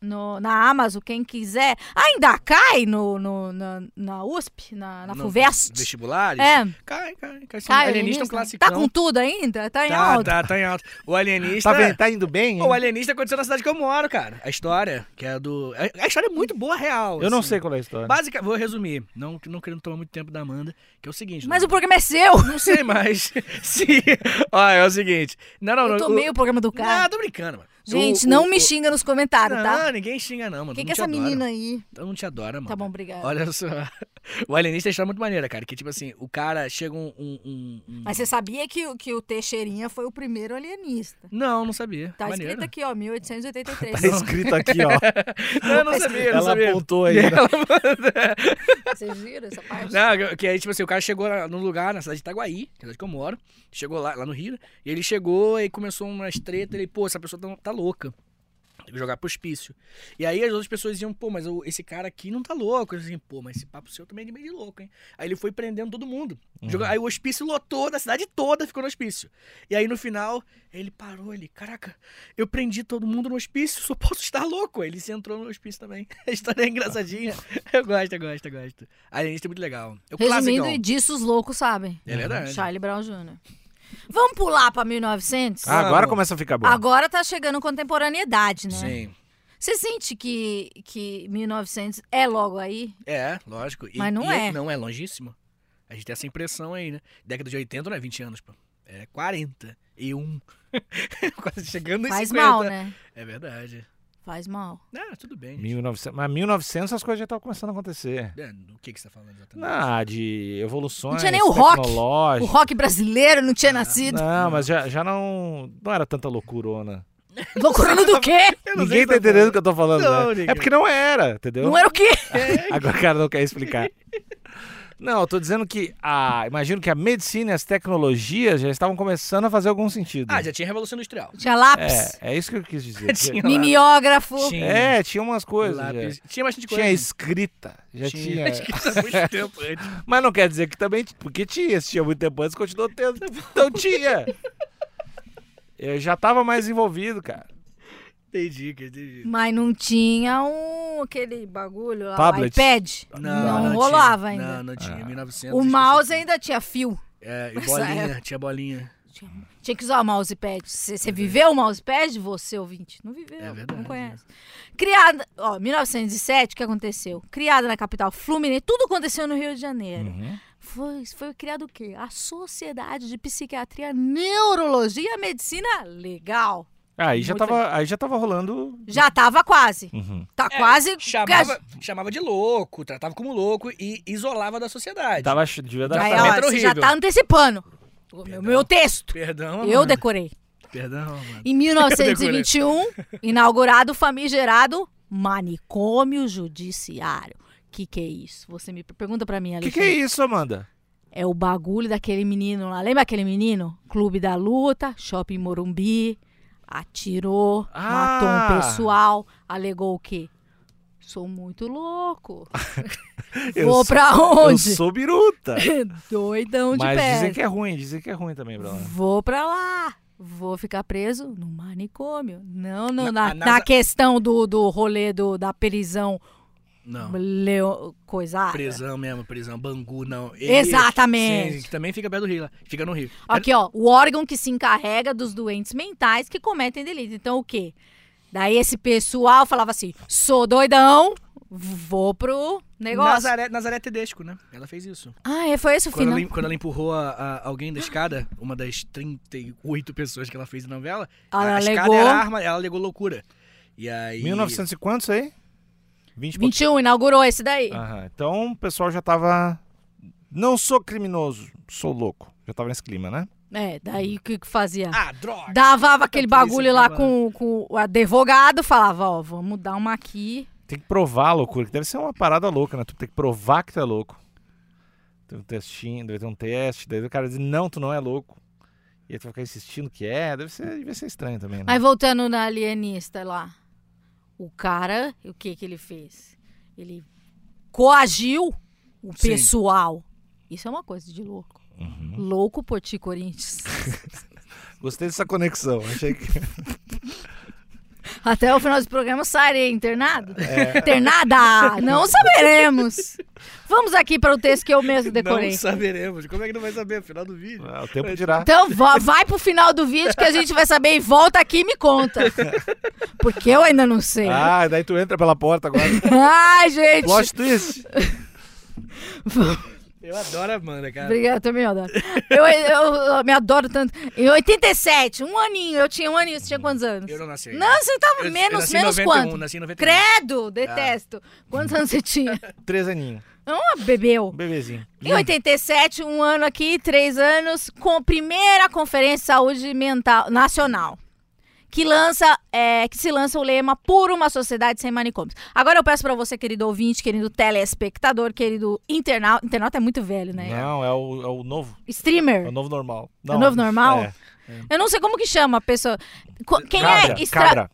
no- na Amazon, quem quiser. Ainda cai no, no- na, na USP, na, na No- FUVEST. Vestibulares? É. Cai, cai. cai. Cai, alienista é um classicão. Tá com tudo ainda? Tá em tá, alta. tá, tá em alta. O alienista... Tá, vendo? tá indo bem? hein? O alienista aconteceu na cidade que eu moro, cara. A história, que é do... A a história é muito boa, real. Eu não assim. sei qual é a história. Básica, vou resumir, não, não querendo tomar muito tempo da Amanda, que é o seguinte. Mas não, o programa é seu. não sei mais. Sim. Ó, é o seguinte. Não, não, Eu não. tomei o programa do cara. tô brincando, mano. Gente, O- não o- me o- xinga nos comentários, Não, tá? ninguém xinga, não, mano. O que, mundo essa adora. menina aí? Todo mundo te adora, mano. Tá bom, obrigada. Olha só. O alienista é uma muito maneira, cara. Que tipo assim, o cara chega um. um- um- Mas você sabia que, o- que o Teixeirinha foi o primeiro alienista? Não, não sabia. Tá maneiro. escrito aqui, ó, 1883. Tá escrito aqui, ó. Não, eu não sabia, eu não Ela sabia. apontou aí. né? Vocês viram essa parte? Não, que aí, tipo assim, o cara chegou num lugar, na cidade de Itaguaí, que é a cidade que eu moro. Chegou lá, lá no Rio? E ele chegou e começou umas tretas. Ele, pô, essa pessoa tá, tá louca. Tem que jogar pro hospício. E aí as outras pessoas diziam, pô, mas esse cara aqui não tá louco. Eu assim, pô, mas esse papo seu também é de meio de louco, hein? Aí ele foi prendendo todo mundo. Joga- Aí o hospício lotou, da cidade toda ficou no hospício. E aí no final, ele parou, ele, caraca, eu prendi todo mundo no hospício, só posso estar louco. Aí ele se entrou no hospício também. A história é engraçadinha. Eu gosto, eu gosto, eu gosto. A gente é muito legal. O Resumindo, e disso os loucos sabem. É verdade. Charlie Brown Jr. Vamos pular pra 1900? Ah, agora começa a ficar bom. Agora tá chegando contemporaneidade, né? Sim. Você sente que, que 1900 é logo aí? É, lógico. E- Mas não e é. Não é longíssimo. A gente tem essa impressão aí, né? Década de 80 não é 20 anos, pô. É 40 e 1. Quase chegando em Faz 50. mal, né? É verdade. Faz mal. Ah, tudo bem. gente. 1900, mas 1900 as coisas já estavam começando a acontecer. É, o que, que você tá falando exatamente? Ah, de evoluções Não tinha nem o rock. O rock brasileiro não tinha nascido. Não, mas já, já não, não era tanta loucurona. Loucurando do quê? Ninguém tá se entendendo o que eu tô falando, Não, né? É porque não era, entendeu? Não era o quê? Agora o cara não quer explicar. Não, eu tô dizendo que a, imagino que a medicina e as tecnologias já estavam começando a fazer algum sentido. Ah, já tinha Revolução Industrial. Tinha lápis, É, é isso que eu quis dizer. Tinha mimeógrafo. Tinha. É, tinha umas coisas. Lápis. já. Tinha bastante coisa. Tinha escrita. Já tinha. Escrito há muito tempo antes. Mas não quer dizer que também. Porque tinha, se tinha muito tempo antes, continuou tendo. Então tinha. Eu já tava mais envolvido, cara. Entendi, entendi. Mas não tinha um, aquele bagulho lá, o Tablet. iPad. Não, rolava tinha. ainda. Não, não tinha. Ah. 1900. O mouse ainda tinha fio. É, e bolinha. época. Tinha bolinha. Tinha que usar o mousepad. Você você viveu o mousepad, você ouvinte? Não viveu, É não verdade. conhece. Criada, ó, 1907, o que aconteceu? Criada na capital Fluminense, tudo aconteceu no Rio de Janeiro. Uhum. Foi, foi criado o quê? A Sociedade de Psiquiatria, Neurologia e Medicina Legal. Ah, aí já Muito tava, aí já tava rolando. Já tava quase. Uhum. Tá É, quase. Chamava, chamava de louco, tratava como louco e isolava da sociedade. Tava devia dar. Aí, Tratamento ó, você já tá antecipando o meu, meu texto. Perdão, Eu mano. decorei. Perdão, mano. Em 1921, inaugurado o famigerado manicômio judiciário. Que que é isso? Você me pergunta pra mim, O que, que é isso, Amanda? É o bagulho daquele menino lá. Lembra aquele menino? Clube da Luta, Shopping Morumbi. Atirou, matou Ah. um pessoal. Alegou o quê? Sou muito louco. Eu Vou pra Eu onde? sou biruta. Doidão de Mas pé. dizem que é ruim, dizem que é ruim também, Bruno. Vou pra lá. Vou ficar preso no manicômio. Não no- Na- na, a na NASA- questão do, do rolê do, da prisão Não. leo, coisada. Prisão mesmo, prisão, Bangu, não. Exatamente. Sim, que também fica perto do Rio lá. Fica no Rio. Aqui, ó, o órgão que se encarrega dos doentes mentais que cometem delito. Então, o quê? Daí esse pessoal falava assim: sou doidão, vou pro negócio. Nazaré, Nazaré Tedesco, né? Ela fez isso. Ah, é, foi esse o Quando final. ela, quando ela empurrou a- a- alguém da escada, uma das 38 pessoas que ela fez na novela, Ela a escada alegou- era arma, ela alegou loucura. E aí. 1900 e quantos aí? 20 e 21, inaugurou esse daí. Aham, Então o pessoal já tava. Não sou criminoso, sou louco. Já tava nesse clima, né? É, daí o que que fazia? Ah, droga! Dava aquele polícia bagulho lá com, com o advogado, falava, ó, vamos dar uma aqui. Tem que provar a loucura, que deve ser uma parada louca, né? Tu tem que provar que tu é louco. Tem um testinho, deve ter um teste, daí o cara diz, não, tu não é louco. E aí tu vai ficar insistindo que é, deve ser, deve ser estranho também, né? Aí voltando na alienista lá. O cara, o que que ele fez? Ele coagiu o Sim. pessoal. Isso é uma coisa de louco. Uhum. Louco por ti, Corinthians. Gostei dessa conexão, achei que... Até o final do programa sairei internado? É. Internada! Não saberemos. Vamos aqui para o texto que eu mesmo decorei. Não saberemos. Como é que não vai saber? Final do vídeo. Ah, o tempo dirá. Então va- vai pro final do vídeo que a gente vai saber e volta aqui e me conta. Porque eu ainda não sei. Ah, daí tu entra pela porta agora. Ai, gente. Plot twist. Eu adoro a Amanda, cara. Obrigada, eu também adoro. Eu, eu- eu me adoro tanto. Em 87, um aninho, eu tinha um aninho, você tinha quantos anos? Eu não nasci. Não, você tava Eu- eu menos, em menos 91, quanto? Nasci em 91. Credo, detesto. Quantos anos você tinha? Três aninhos. Ah, bebeu. Bebezinho. Em 87, um ano aqui, três anos, com a primeira Conferência de Saúde Mental Nacional. Que, lança, é, que se lança o lema Por uma Sociedade Sem Manicômios. Agora eu peço pra você, querido ouvinte, querido telespectador, querido internauta. Internauta é muito velho, né? Não, é o, é o novo. É Streamer. o novo normal. o novo normal? É. Eu não sei como que chama a pessoa. Quem cabra, é, extra- cabra.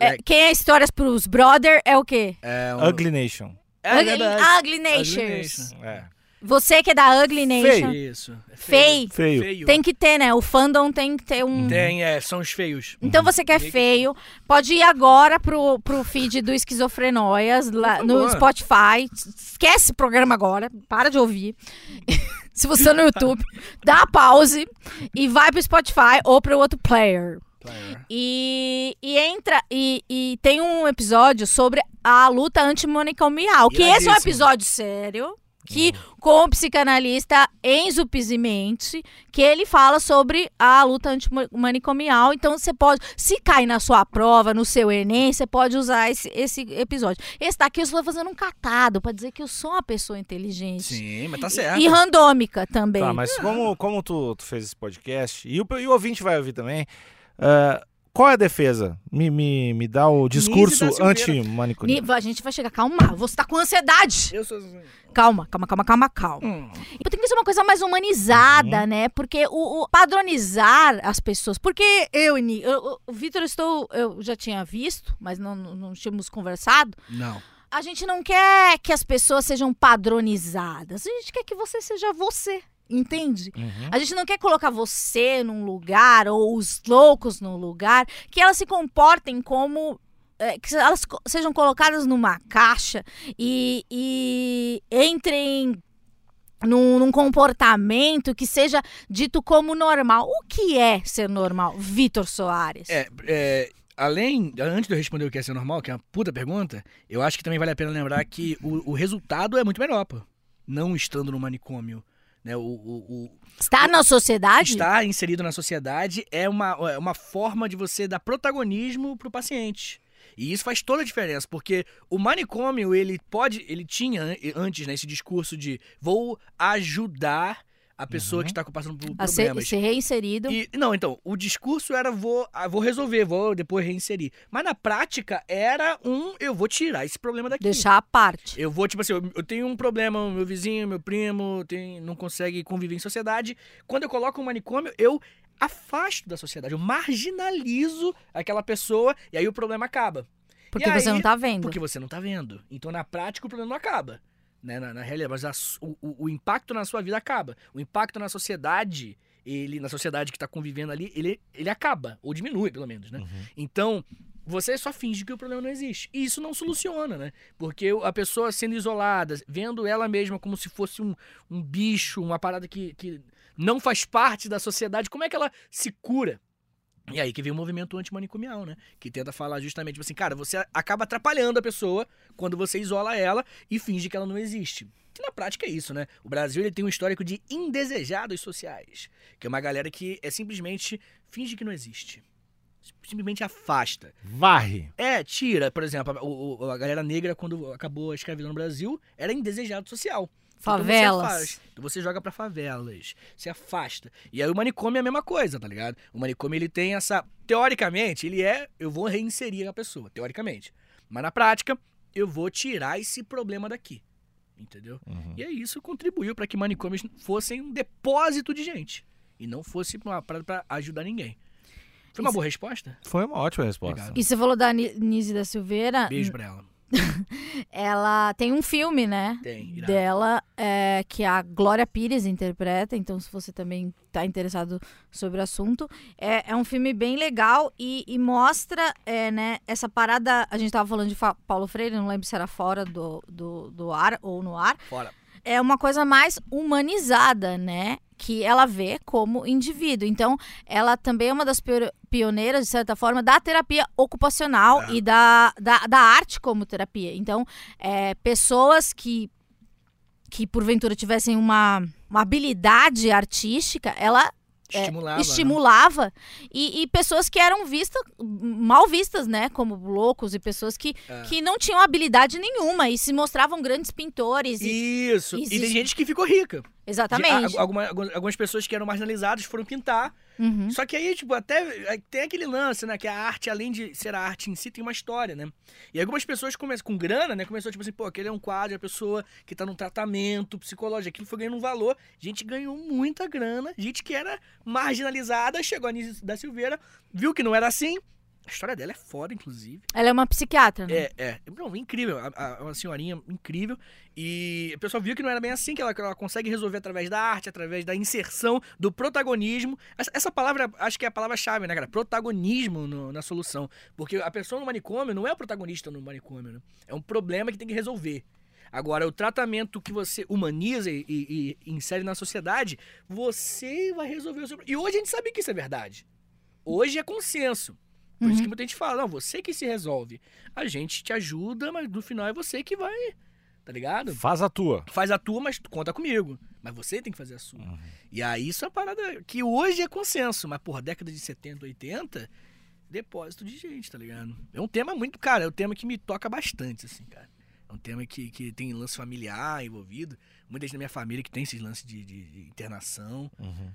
é, quem é histórias pros brother é o quê? É um... Ugly Nation. É Ugly. Ugly Nations. Nation. É. Você que é da Ugly Nation. Isso. É Feio. Feio. Feio. Tem que ter, né? O fandom tem que ter um. Tem, é, são os feios. Então você que é feio, pode ir agora pro, pro feed do Esquizofrenóias lá no. Spotify. Esquece o programa agora, para de ouvir. Se você é no YouTube, dá pause e vai pro Spotify ou pro outro player. E, e entra e, e tem um episódio sobre a luta antimanicomial, que esse é um episódio sério. Que com o psicanalista Enzo Pizzimente, que ele fala sobre a luta antimanicomial. Então você pode, se cair na sua prova, no seu Enem, você pode usar esse, esse episódio. Esse daqui eu estou fazendo um catado pra dizer que eu sou uma pessoa inteligente. Sim, mas tá certo. E randômica também. Tá, mas como, como tu, tu fez esse podcast, e o, e o ouvinte vai ouvir também, ah, qual é a defesa? Me, me, me dá o discurso. Ni- A gente vai chegar, calma, você tá com ansiedade. Eu sou... Calma, calma, calma, calma, calma. Hum. E tem que ser uma coisa mais humanizada, Uhum. né? Porque o, o padronizar as pessoas. Porque eu, e Ni- eu- eu- o Vitor, eu estou. Eu já tinha visto, mas não, não, não tínhamos conversado. Não. A gente não quer que as pessoas sejam padronizadas. A gente quer que você seja você. Entende? Uhum. A gente não quer colocar você num lugar ou os loucos num lugar que elas se comportem como. é, que elas sejam colocadas numa caixa e, e entrem num, num comportamento que seja dito como normal. O que é ser normal, Vitor Soares? É, é, além, antes de eu responder o que é ser normal, que é uma puta pergunta, eu acho que também vale a pena lembrar que o, o resultado é muito melhor, pô. Não estando no manicômio. Né? O, o- o- Está na sociedade? estar inserido na sociedade é uma, é uma forma de você dar protagonismo pro paciente. E isso faz toda a diferença, porque o manicômio, ele pode, ele tinha an- antes, né, esse discurso de vou ajudar a pessoa que está passando por A ser, problemas. ser reinserido. E, não, então, o discurso era vou, ah, vou resolver, vou depois reinserir. Mas na prática era um eu vou tirar esse problema daqui. Deixar a parte. Eu vou, tipo assim, eu, eu tenho um problema, meu vizinho, meu primo, tem, não consegue conviver em sociedade. Quando eu coloco um manicômio, eu afasto da sociedade, eu marginalizo aquela pessoa e aí o problema acaba. Porque E você aí- não tá vendo. Porque você não tá vendo. Então, na prática, o problema não acaba. Né? Na, na realidade, mas a o, o- impacto na sua vida acaba. O impacto na sociedade, ele, na sociedade que tá convivendo ali, ele, ele acaba. Ou diminui, pelo menos, né? Então, você só finge que o problema não existe. E isso não soluciona, né? Porque a pessoa sendo isolada, vendo ela mesma como se fosse um, um bicho, uma parada que, que não faz parte da sociedade, como é que ela se cura? E aí que vem o movimento antimanicomial, né? Que tenta falar justamente tipo assim, cara, você acaba atrapalhando a pessoa quando você isola ela e finge que ela não existe. Que na prática é isso, né? O Brasil ele tem um histórico de indesejados sociais, que é uma galera que é simplesmente finge que não existe. Simplesmente afasta. Varre. É, tira, por exemplo, a, a galera negra, quando acabou a escravidão no Brasil, era indesejado social. Então você Favelas. afasta. Então você joga pra favelas, se afasta. E aí o manicômio é a mesma coisa, tá ligado? O manicômio ele tem essa. Teoricamente, ele é. Eu vou reinserir a pessoa, teoricamente. Mas na prática, eu vou tirar esse problema daqui. Entendeu? Uhum. E aí isso contribuiu pra que manicômios fossem um depósito de gente. E não fosse uma parada pra ajudar ninguém. Foi uma Isso- boa resposta? Foi uma ótima resposta. Obrigado. E você falou da Ni- Nise da Silveira. Beijo pra ela. Ela tem um filme, né? Tem. Dela, é, que a Glória Pires interpreta. Então, se você também tá interessado sobre o assunto, é, é um filme bem legal e, e mostra, é, né, essa parada. A gente tava falando de Paulo Freire, não lembro se era fora do, do, do ar ou no ar. Fora. É uma coisa mais humanizada, né? Que ela vê como indivíduo. Então, ela também é uma das pio- pioneiras, de certa forma, da terapia ocupacional É. e da, da, da arte como terapia. Então, é, pessoas que, que porventura tivessem uma, uma habilidade artística, ela é, Estimulava. né? estimulava e, e pessoas que eram vistas mal vistas, né, como loucos e pessoas que, É. que não tinham habilidade nenhuma e se mostravam grandes pintores e- Isso. E Existe- tem gente que ficou rica. De- exatamente a- alguma- algumas pessoas que eram marginalizadas foram pintar. Uhum. Só que aí, tipo, até tem aquele lance, né? Que a arte, além de ser a arte em si, tem uma história, né? E algumas pessoas começam com grana, né? Começou, tipo assim, pô, aquele é um quadro, a pessoa que tá num tratamento psicológico, aquilo foi ganhando um valor. Gente ganhou muita grana, gente que era marginalizada, chegou a Nise da Silveira, viu que não era assim. A história dela é foda, inclusive. Ela é uma psiquiatra, né? É, é. Não, incrível. A- uma senhorinha incrível. E a pessoa viu que não era bem assim, que ela, que ela consegue resolver através da arte, através da inserção, do protagonismo. Essa, essa palavra, acho que é a palavra-chave, né, cara? Protagonismo no- na solução. Porque a pessoa no manicômio não é o protagonista no manicômio, né? É um problema que tem que resolver. Agora, o tratamento que você humaniza e, e- e insere na sociedade, você vai resolver o seu E hoje a gente sabe que isso é verdade. Hoje é consenso. Por isso que muita gente fala, não, você que se resolve. A gente te ajuda, mas no final é você que vai, tá ligado? Faz a tua. Faz a tua, mas conta comigo. Mas você tem que fazer a sua. E aí isso é uma parada que hoje é consenso, mas por década de 70, 80, depósito de gente, tá ligado? É um tema muito, cara, é um tema que me toca bastante, assim, cara. É um tema que, que tem lance familiar envolvido. Muita gente na minha família que tem esses lances de, de- de internação,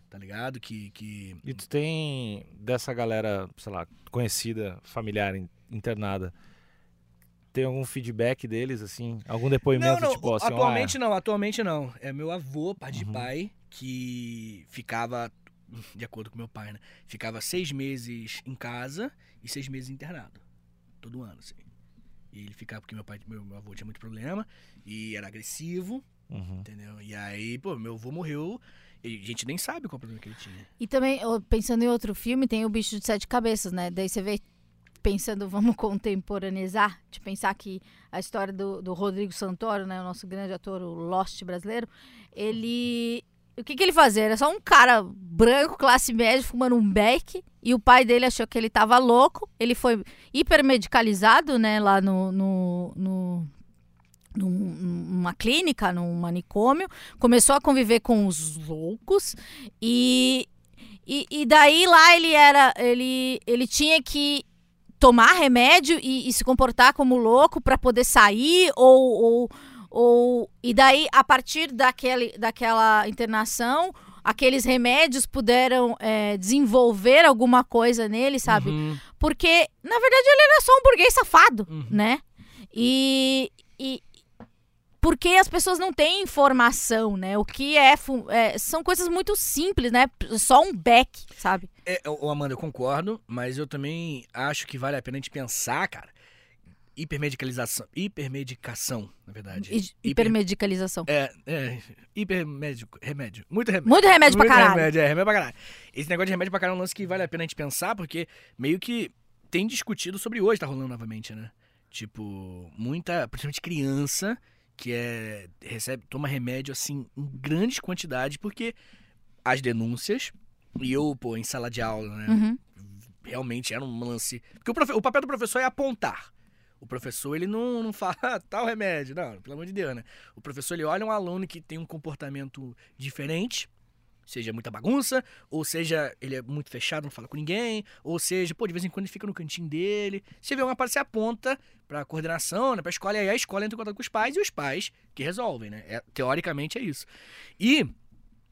tá ligado? Que, que E tu tem dessa galera, sei lá, conhecida, familiar, in- internada, tem algum feedback deles, assim? Algum depoimento, Não, não, tipo assim, atualmente ó, não, atualmente não. É meu avô, pai de Uhum. pai, que ficava, de acordo com meu pai, né? Ficava seis meses em casa e seis meses internado. Todo ano, assim. E ele ficava porque meu pai, meu, meu avô tinha muito problema e era agressivo, Uhum. entendeu? E aí, pô, meu avô morreu e a gente nem sabe qual problema que ele tinha. E também, pensando em outro filme, tem o Bicho de Sete Cabeças, né? Daí você vê, pensando, vamos contemporaneizar, de pensar que a história do, do Rodrigo Santoro, né? O nosso grande ator, o Lost brasileiro, ele... O que, que ele fazia? Era só um cara branco, classe média, fumando um beck, e o pai dele achou que ele tava louco, ele foi hipermedicalizado, né, lá no, no, no, num- numa clínica, num manicômio, começou a conviver com os loucos e, e, e daí lá ele era. Ele, ele tinha que tomar remédio e, e se comportar como louco para poder sair ou, ou, ou e daí a partir daquele, daquela internação aqueles remédios puderam é, desenvolver alguma coisa nele sabe Uhum. porque na verdade ele era só um burguês safado Uhum. né e, e porque as pessoas não têm informação né o que é, é, são coisas muito simples né só um beck sabe É, ô, Amanda, eu concordo, mas eu também acho que vale a pena a gente pensar, cara. Hipermedicalização. Hipermedicação, na verdade. Hi- hipermedicalização É, é. Hipermédico. Remédio. Muito remédio. muito remédio pra Muito caralho remédio, é, remédio pra caralho. Esse negócio de remédio pra caralho é um lance que vale a pena a gente pensar, porque meio que tem discutido sobre hoje, tá rolando novamente, né? Tipo, muita, principalmente criança, que é, recebe, toma remédio, assim, em grandes quantidades, porque as denúncias, e eu, pô, em sala de aula, né? Uhum. realmente era um lance. Porque o, profe- o papel do professor é apontar. O professor, ele não, não fala "Ah, tal remédio. Não, pelo amor de Deus, né? O professor, ele olha um aluno que tem um comportamento diferente, seja muita bagunça, ou seja, ele é muito fechado, não fala com ninguém, ou seja, pô, de vez em quando ele fica no cantinho dele. Se vê uma parte, você aponta pra coordenação, né, pra escola, e aí a escola entra em contato com os pais e os pais que resolvem, né? É- teoricamente é isso. E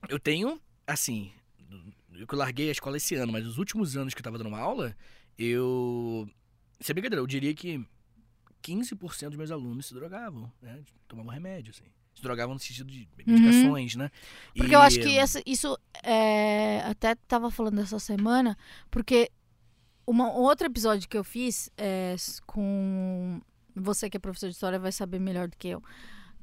eu tenho, assim, eu larguei a escola esse ano, mas nos últimos anos que eu tava dando uma aula, eu. Sem brincadeira, eu diria que 15% dos meus alunos se drogavam, né? Tomavam remédio, assim. Se drogavam no sentido de medicações, né? Uhum. Porque E- eu acho que essa- isso é, até tava falando essa semana, porque uma, um outro episódio que eu fiz é, com você que é professor de história vai saber melhor do que eu.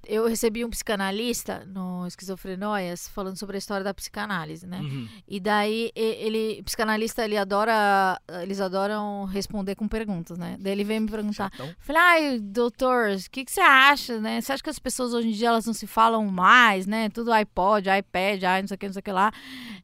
Eu recebi um psicanalista no Esquizofrenóias falando sobre a história da psicanálise, né? Uhum. E daí ele, psicanalista, ele adora, eles adoram responder com perguntas, né? Daí ele veio me perguntar. Falei, ai, doutor, o que, que você acha, né? Você acha que as pessoas hoje em dia elas não se falam mais, né? Tudo iPod, iPad, ai, não sei o que, não sei o que lá.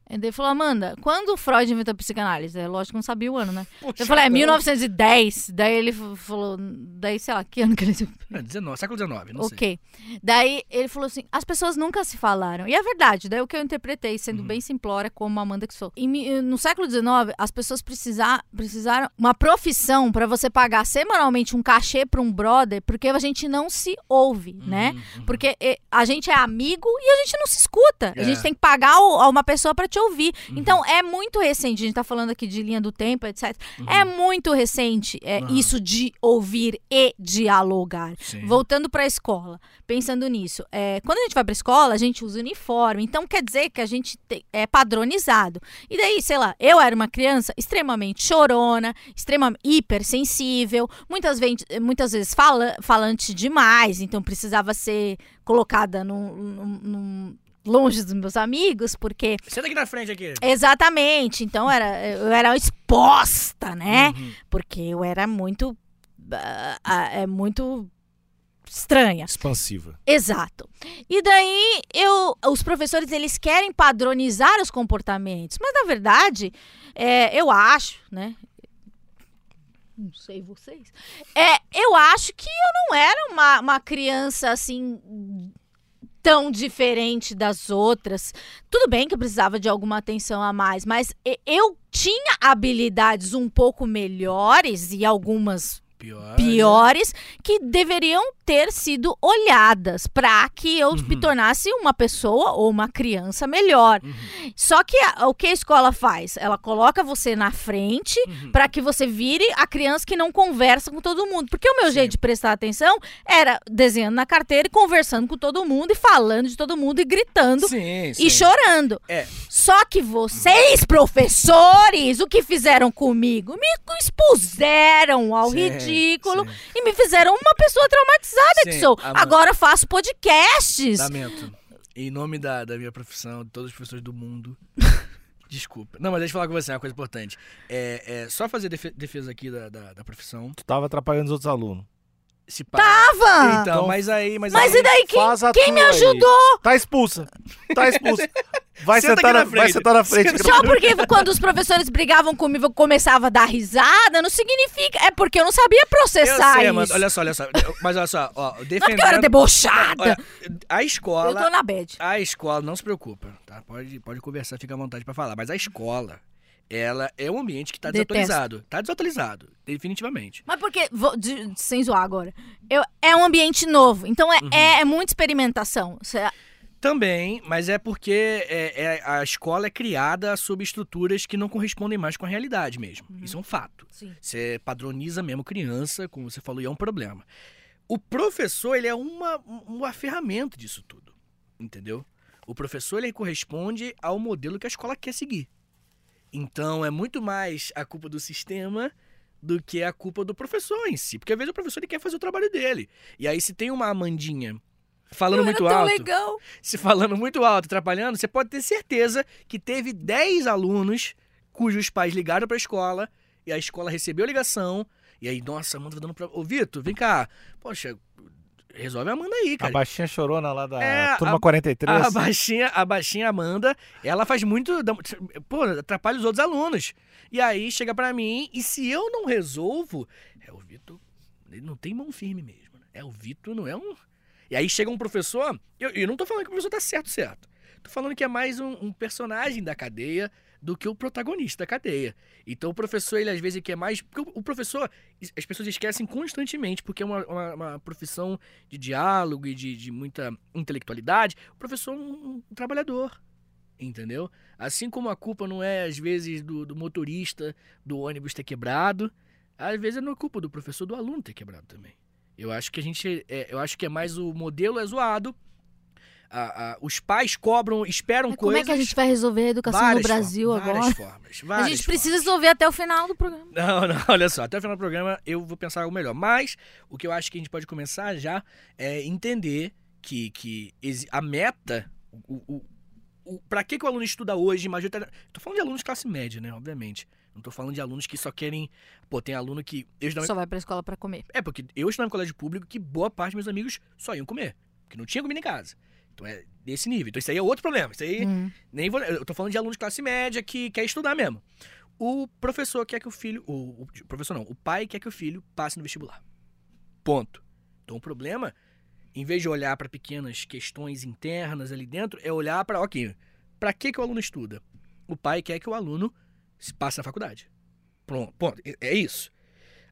E daí ele falou, Amanda, quando o Freud inventou a psicanálise? É lógico que não sabia o ano, né? Eu falei, é 1910. Daí ele falou, daí sei lá, que ano que ele... É, 19, século XIX, não sei. Ok. Daí ele falou assim: as pessoas nunca se falaram. E é verdade, daí o que eu interpretei, sendo bem simplória, como a Amanda que sou. Em mi- no século XIX, as pessoas precisar, precisaram uma profissão pra você pagar semanalmente um cachê pra um brother, porque a gente não se ouve, né? Porque eh, a gente é amigo e a gente não se escuta. A É. gente tem que pagar o- a uma pessoa pra te ouvir. Então é muito recente. A gente tá falando aqui de linha do tempo, etc. É muito recente é, isso de ouvir e dialogar. Sim. Voltando pra escola, pensando nisso, é, quando a gente vai pra escola, a gente usa uniforme, então quer dizer que a gente te- é padronizado. E daí, sei lá, eu era uma criança extremamente chorona, extremamente hipersensível, muitas, ven- muitas vezes fala, falante demais, então precisava ser colocada num- num- num- longe dos meus amigos, porque Senta aqui na frente aqui. Exatamente. Então era, eu era exposta, né? Uhum. Porque eu era muito. ah, ah, é muito estranha. Expansiva. Exato. E daí eu, os professores eles querem padronizar os comportamentos, mas na verdade é, eu acho, né? Não sei vocês. É, eu acho que eu não era uma, uma criança assim tão diferente das outras. Tudo bem que eu precisava de alguma atenção a mais, mas eu tinha habilidades um pouco melhores e algumas Pior. piores que deveriam ter sido olhadas para que eu me tornasse uma pessoa ou uma criança melhor. Só que a- o que a escola faz? Ela coloca você na frente para que você vire a criança que não conversa com todo mundo. Porque o meu jeito de prestar atenção era desenhando na carteira e conversando com todo mundo e falando de todo mundo e gritando Sim, sim. e chorando. É. Só que vocês, professores, o que fizeram comigo? Me expuseram ao Sim, ridículo sim. e me fizeram uma pessoa traumatizada que Sim, sou. Amanda. Agora faço podcasts. Lamento. Em nome da, da minha profissão, de todos os professores do mundo. Desculpa. Não, mas deixa eu falar com você, é uma coisa importante. É, é só fazer defe- defesa aqui da, da, da profissão. Tu tava atrapalhando os outros alunos. Se pá. Tava! Então, mas aí. Mas, Mas aí, e daí quem, faz a quem me aí. ajudou? Tá expulsa. Tá expulsa. Vai Senta sentar aqui na, na vai frente. sentar na frente. Só porque quando os professores brigavam comigo eu começava a dar risada, não significa. É porque eu não sabia Eu processar sei, isso. mas olha só, olha só. Mas olha só, ó, Não é porque eu era debochada. Olha, a eu escola. tô na bad. A escola, não se preocupa, tá? Pode, pode conversar, fica à vontade pra falar. Mas a escola, ela é um ambiente que tá Detesto. desatualizado. Tá desatualizado, definitivamente. Mas porque, vou, de- sem zoar agora, eu, é um ambiente novo, então é, Uhum. é, é muita experimentação. Cê- Também, mas é porque é, é- a escola é criada sob estruturas que não correspondem mais com a realidade mesmo. Isso é um fato. Sim. Você padroniza mesmo criança, como você falou, e é um problema. O professor, ele é uma, uma ferramenta disso tudo, entendeu? O professor, ele corresponde ao modelo que a escola quer seguir. Então, é muito mais a culpa do sistema do que a culpa do professor em si. Porque às vezes o professor ele quer fazer o trabalho dele. E aí, se tem uma Amandinha falando Eu muito alto, legal. se falando muito alto, atrapalhando, você pode ter certeza que teve 10 alunos cujos pais ligaram pra escola e a escola recebeu a ligação. E aí, nossa, a Amanda tá dando pra. Ô, Vitor, vem cá. Poxa, resolve a Amanda aí, A cara. baixinha chorona lá da É, turma a- 43. A baixinha, a baixinha Amanda, ela faz muito. Pô, atrapalha os outros alunos. E aí chega pra mim, e se eu não resolvo, é o Vitor. Ele não tem mão firme mesmo. né? É o Vitor, não é um. E aí chega um professor. Eu, eu não tô falando que o professor tá certo, certo. Tô falando que é mais um, um personagem da cadeia do que o protagonista da cadeia. Então o professor, ele às vezes quer mais. Porque o, professor, as pessoas esquecem constantemente, porque é uma, uma, uma profissão de diálogo e de, de muita intelectualidade. O professor é um, um trabalhador. Entendeu? Assim como a culpa não é, às vezes, do, do motorista do ônibus ter quebrado, às vezes não é culpa do professor do aluno ter quebrado também. Eu acho que a gente. é, eu acho que é mais o modelo é zoado. A- a- os pais cobram, esperam Mas como coisas. é que a gente vai resolver a educação várias no Brasil formas, agora? Várias formas. A várias gente precisa formas. resolver até o final do programa. Não, não, olha só, até o final do programa eu vou pensar algo melhor. Mas o que eu acho que a gente pode começar já é entender que, que a meta, o, o, o, pra que, que o aluno estuda hoje, majoritariamente. Tô falando de alunos de classe média, né? Obviamente. Não tô falando de alunos que só querem. Pô, tem aluno que. Eu estudava- Só vai pra escola pra comer. É, porque eu estudava em colégio público que boa parte dos meus amigos só iam comer. Porque não tinha comida em casa. Então é desse nível. Então isso aí é outro problema. Isso aí. Hum. Nem vou, eu tô falando de aluno de classe média que quer estudar mesmo. O professor quer que o filho. O, o professor não, o pai quer que o filho passe no vestibular. Ponto. Então o problema, em vez de olhar para pequenas questões internas ali dentro, é olhar para, ok, para que, que o aluno estuda? O pai quer que o aluno se passe na faculdade. Pronto, ponto. É- É isso.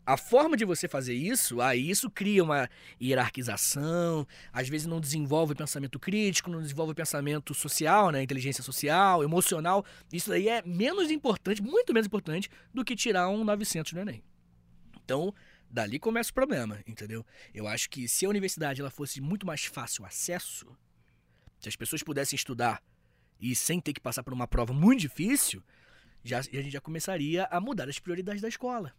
A forma de você fazer isso, aí isso cria uma hierarquização, às vezes não desenvolve pensamento crítico, não desenvolve pensamento social, né, inteligência social, emocional. Isso daí é menos importante, muito menos importante do que tirar um 900 no Enem. Então, dali começa o problema, entendeu? Eu acho que se a universidade ela fosse muito mais fácil acesso, se as pessoas pudessem estudar e sem ter que passar por uma prova muito difícil, já, a gente já começaria a mudar as prioridades da escola.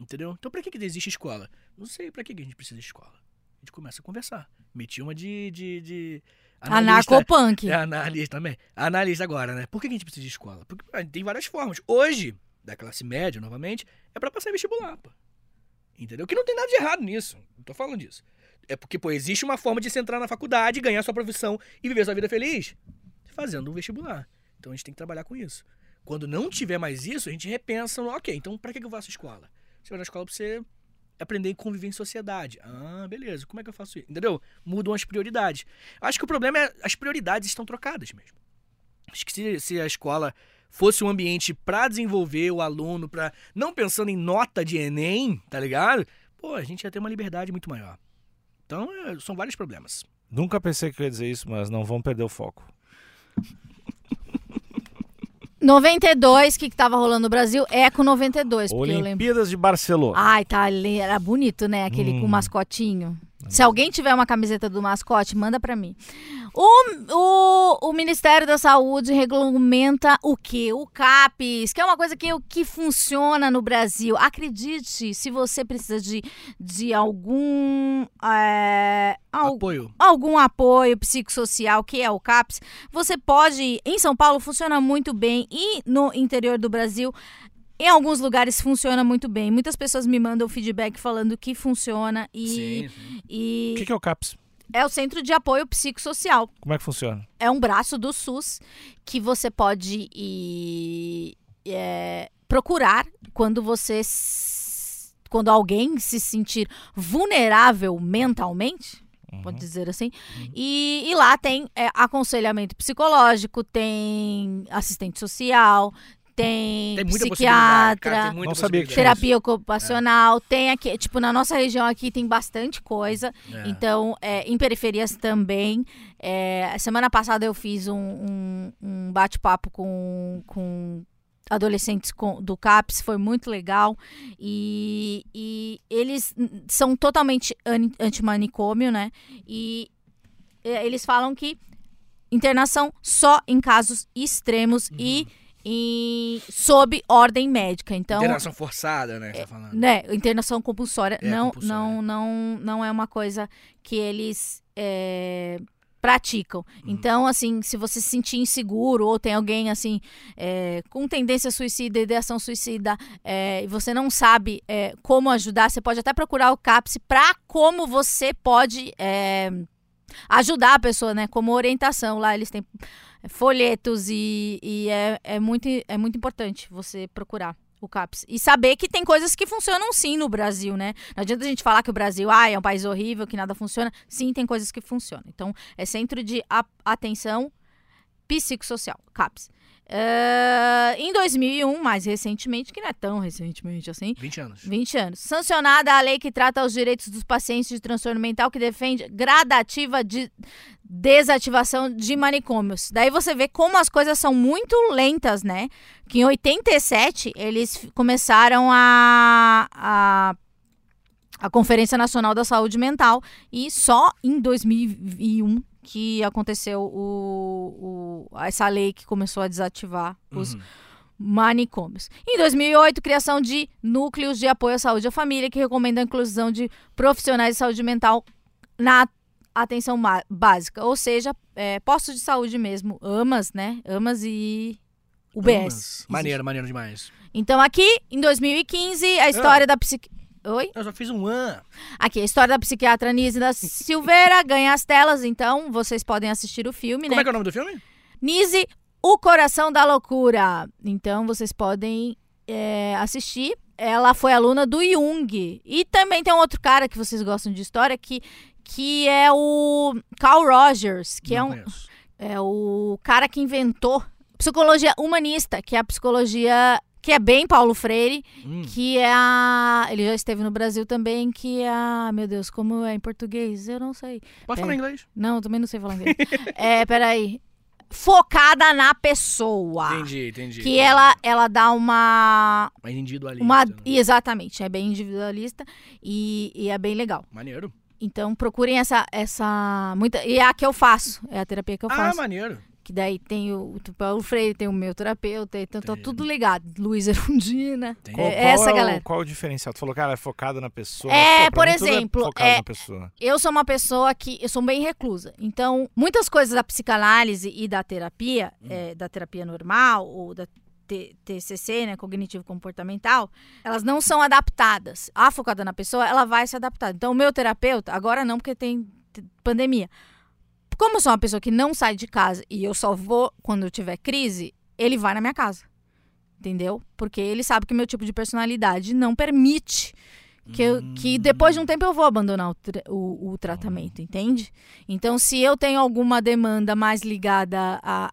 Entendeu? Então, pra que, que existe escola? Não sei pra que, que a gente precisa de escola. A gente começa a conversar. Meti uma de. de, de analista- Anarcopunk. é analista também. Analista agora, né? Por que que a gente precisa de escola? Porque tem várias formas. Hoje, da classe média, novamente, é pra passar em vestibular, pô. Entendeu? Que não tem nada de errado nisso. Não tô falando disso. É porque, pô, existe uma forma de você entrar na faculdade, ganhar sua profissão e viver sua vida feliz fazendo um vestibular. Então a gente tem que trabalhar com isso. Quando não tiver mais isso, a gente repensa, ok, então pra que que eu faço escola? Você vai na escola pra você aprender a conviver em sociedade. Ah, beleza, como é que eu faço isso? Entendeu? Mudam as prioridades. Acho que o problema é as prioridades estão trocadas mesmo. Acho que se, se a escola fosse um ambiente pra desenvolver o aluno, para não pensando em nota de Enem, tá ligado? Pô, a gente ia ter uma liberdade muito maior. Então, é, são vários problemas. Nunca pensei que eu ia dizer isso, mas não vamos perder o foco. 92, o que, que tava rolando no Brasil? Eco 92, eu lembro. Olimpíadas de Barcelona. Ai, tá, era bonito, né? Aquele com o Hum. mascotinho. Se alguém tiver uma camiseta do mascote, manda pra mim. O, o, o Ministério da Saúde regulamenta o quê? O CAPES, que é uma coisa que, que funciona no Brasil. Acredite, se você precisa de, de algum, é, al- Apoio. algum apoio psicossocial, que é o CAPS, você pode. Em São Paulo funciona muito bem e no interior do Brasil Em alguns lugares funciona muito bem. Muitas pessoas me mandam feedback falando que funciona e, Sim, sim. e O que, que é o CAPS? é o Centro de Apoio Psicossocial. Como é que funciona? É um braço do SUS que você pode ir, é, procurar quando você quando alguém se sentir vulnerável mentalmente pode dizer assim e, e lá tem é, aconselhamento psicológico tem assistente social tem, Tem psiquiatra Cara, tem muita Não sabia que terapia ocupacional tem aqui tipo na nossa região aqui tem bastante coisa É. então, é, em periferias também. É, semana passada eu fiz um, um- um bate-papo com, com adolescentes com- do CAPS, foi muito legal. E, e eles são totalmente ani- antimanicômio, né? E é, eles falam que internação só em casos extremos e em- sob ordem médica. Então, Interação forçada, né? Tá falando. né, internação compulsória É, não, compulsória. não, não, não é uma coisa que eles é, praticam. Uhum. Então, assim, se você se sentir inseguro ou tem alguém assim é, com tendência suicida, ideação suicida, é, e você não sabe é, como ajudar, você pode até procurar o CAPS para como você pode é, ajudar a pessoa, né? Como orientação lá, eles têm folhetos e, e é, é, muito, é muito importante você procurar o CAPS. E saber que tem coisas que funcionam sim no Brasil, né? Não adianta a gente falar que o Brasil ah, é um país horrível, que nada funciona. Sim, tem coisas que funcionam. Então, é Centro de Atenção Psicossocial, CAPS. Eh, em 2001, mais recentemente, que não é tão recentemente assim, 20 anos. 20 anos. Sancionada a lei que trata os direitos dos pacientes de transtorno mental que defende gradativa de desativação de manicômios. Daí você vê como as coisas são muito lentas, né? Que em 87 eles começaram a, a a Conferência Nacional da Saúde Mental e só em 2001 que aconteceu o, o- essa lei que começou a desativar os Uhum. manicômios. Em 2008, criação de núcleos de apoio à saúde à família que recomendam a inclusão de profissionais de saúde mental na atenção básica, ou seja, é, postos de saúde mesmo, AMAS, né? AMAS e UBS. Amas. Maneiro, maneiro demais. Então aqui, em 2015, a história da psiqui... Oi? Eu só fiz um an. Aqui, a história da psiquiatra Nise da Silveira ganha as telas, então vocês podem assistir o filme, Como né? é que é o nome do filme? Nise, O Coração da Loucura. Então vocês podem é, assistir. Ela foi aluna do Jung. E também tem um outro cara que vocês gostam de história que, que é o Carl Rogers, que é, Não um, conheço. é o cara que inventou psicologia humanista, que é a psicologia que é bem Paulo Freire, Hum. que é a. Ele já esteve no Brasil também, que é a. Meu Deus, como é em português? Eu não sei. Pode É. falar inglês. Não, eu também não sei falar inglês. é, peraí. Focada na pessoa. Entendi, entendi. Que ela, ela dá uma. Mais individualista. uma né? Exatamente, é bem individualista e, e é bem legal. Maneiro. Então procurem essa. essa muita, e é a que eu faço, é a terapia que eu Ah, faço. maneiro. Que daí tem o, o Paulo Freire, tem o meu terapeuta, então tá Entendi. tudo ligado. Luiz Erundina. Qual, É, qual essa é o- galera. qual é o diferencial? Tu falou, cara, é focado na pessoa. É, Pô, por tudo exemplo, é- na pessoa. eu sou uma pessoa que eu sou bem reclusa. Então, muitas coisas da psicanálise e da terapia, é, da terapia normal ou da TCC, né, cognitivo comportamental, elas não são adaptadas. A focada na pessoa, ela vai se adaptar. Então, o meu terapeuta, agora não porque tem pandemia. Como eu sou uma pessoa que não sai de casa e eu só vou quando eu tiver crise, ele vai na minha casa. Entendeu? Porque ele sabe que o meu tipo de personalidade não permite que, eu- que depois de um tempo eu vou abandonar o, tra- o- o tratamento, entende? Então, se eu tenho alguma demanda mais ligada à,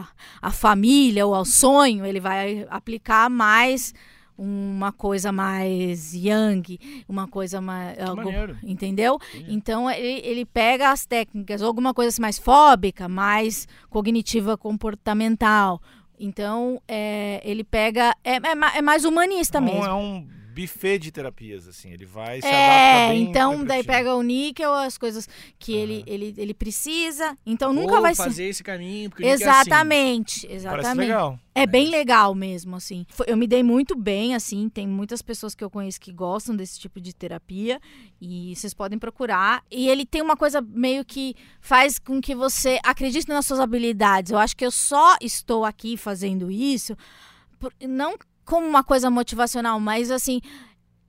à, à família ou ao sonho, ele vai aplicar mais uma coisa mais young, uma coisa mais. algo- entendeu? Então, ele, ele pega as técnicas, alguma coisa assim mais fóbica, mais cognitiva comportamental. Então, é, ele pega. É, é é mais humanista Então, mesmo. é um buffet de terapias, assim. Ele vai se É, bem então daí pega o níquel, as coisas que ele, ele, ele precisa. Então nunca Vou vai ser. fazer esse caminho, porque ele quer assim. Exatamente, Parece exatamente. legal. É bem legal mesmo, assim. Eu me dei muito bem, assim. Tem muitas pessoas que eu conheço que gostam desse tipo de terapia. E vocês podem procurar. E ele tem uma coisa meio que faz com que você acredite nas suas habilidades. Eu acho que eu só estou aqui fazendo isso não como uma coisa motivacional, mas assim,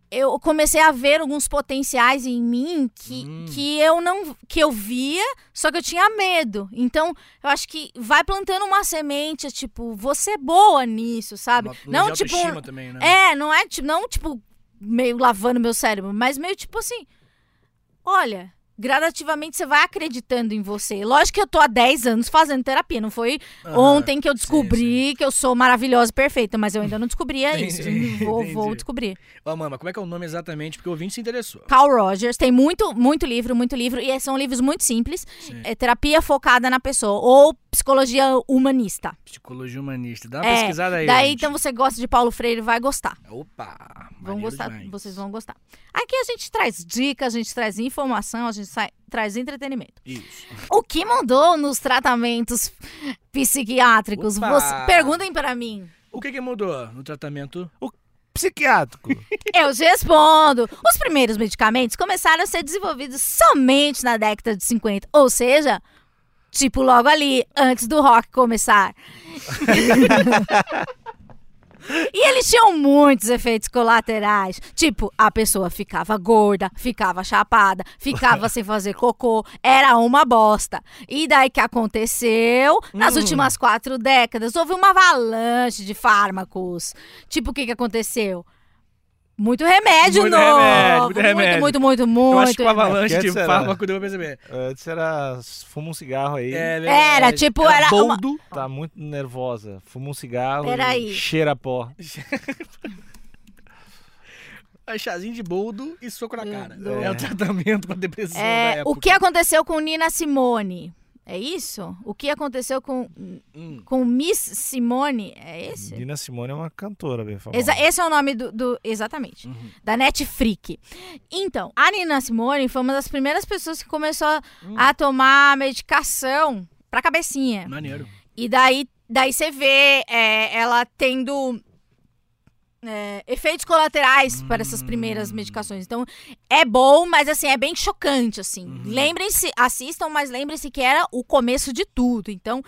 eu comecei a ver alguns potenciais em mim que, Hum. que eu não que eu via, só que eu tinha medo. Então, eu acho que vai plantando uma semente, tipo, você é boa nisso, sabe? Uma- não tipo autoestima também, né? É, não é tipo, não tipo meio lavando meu cérebro, mas meio tipo assim, olha, gradativamente você vai acreditando em você. Lógico que eu tô há 10 anos fazendo terapia, não foi Aham. ontem que eu Sim, descobri que eu sou maravilhosa e perfeita, mas eu ainda não descobria Entendi, isso. Vou, vou descobrir. Ó, mama, como é que é o nome exatamente? Porque o ouvinte se interessou. Carl Rogers tem muito, muito livro, muito livro, e são livros muito simples. Sim. É terapia focada na pessoa, ou psicologia humanista. Psicologia humanista. Dá uma É, pesquisada aí. Daí, gente. então, você gosta de Paulo Freire, vai gostar. Opa! Vão gostar, demais. vocês vão gostar. Aqui a gente traz dicas, a gente traz informação, a gente sai- traz entretenimento. Isso. O que mudou nos tratamentos psiquiátricos? Você, perguntem para mim. O que, que mudou no tratamento? Psiquiátrico. Eu te respondo. Os primeiros medicamentos começaram a ser desenvolvidos somente na década de 50, ou seja, tipo logo ali, antes do rock começar. E eles tinham muitos efeitos colaterais. Tipo, a pessoa ficava gorda, ficava chapada, ficava sem fazer cocô. Era uma bosta. E daí que aconteceu? Nas últimas quatro décadas, houve uma avalanche de fármacos. Tipo, o que, que aconteceu? Muito remédio Muito novo. remédio, muito remédio. Muito, muito, muito, Eu acho que o avalanche de Antes era- fármaco deu pra perceber. Antes era. Fuma um cigarro aí. É, Era, tipo, era uma- boldo. Tá muito nervosa. Fuma um cigarro. Peraí. Cheira pó. É chazinho de boldo e soco na cara. Do- É o tratamento pra depressão da É, época. o que aconteceu com Nina Simone? É isso? O que aconteceu com, Hum. com Miss Simone? É esse? Nina Simone é uma cantora bem famosa. Exa- esse é o nome do. do- exatamente. Uhum. Da Netflix. Então, a Nina Simone foi uma das primeiras pessoas que começou a, Hum. a tomar medicação pra cabecinha. Maneiro. E daí, daí você vê é, ela tendo é, efeitos colaterais para essas primeiras Hum. medicações. Então, é bom, mas assim, é bem chocante, assim. Uhum. Lembrem-se, assistam, mas lembrem-se que era o começo de tudo. Então,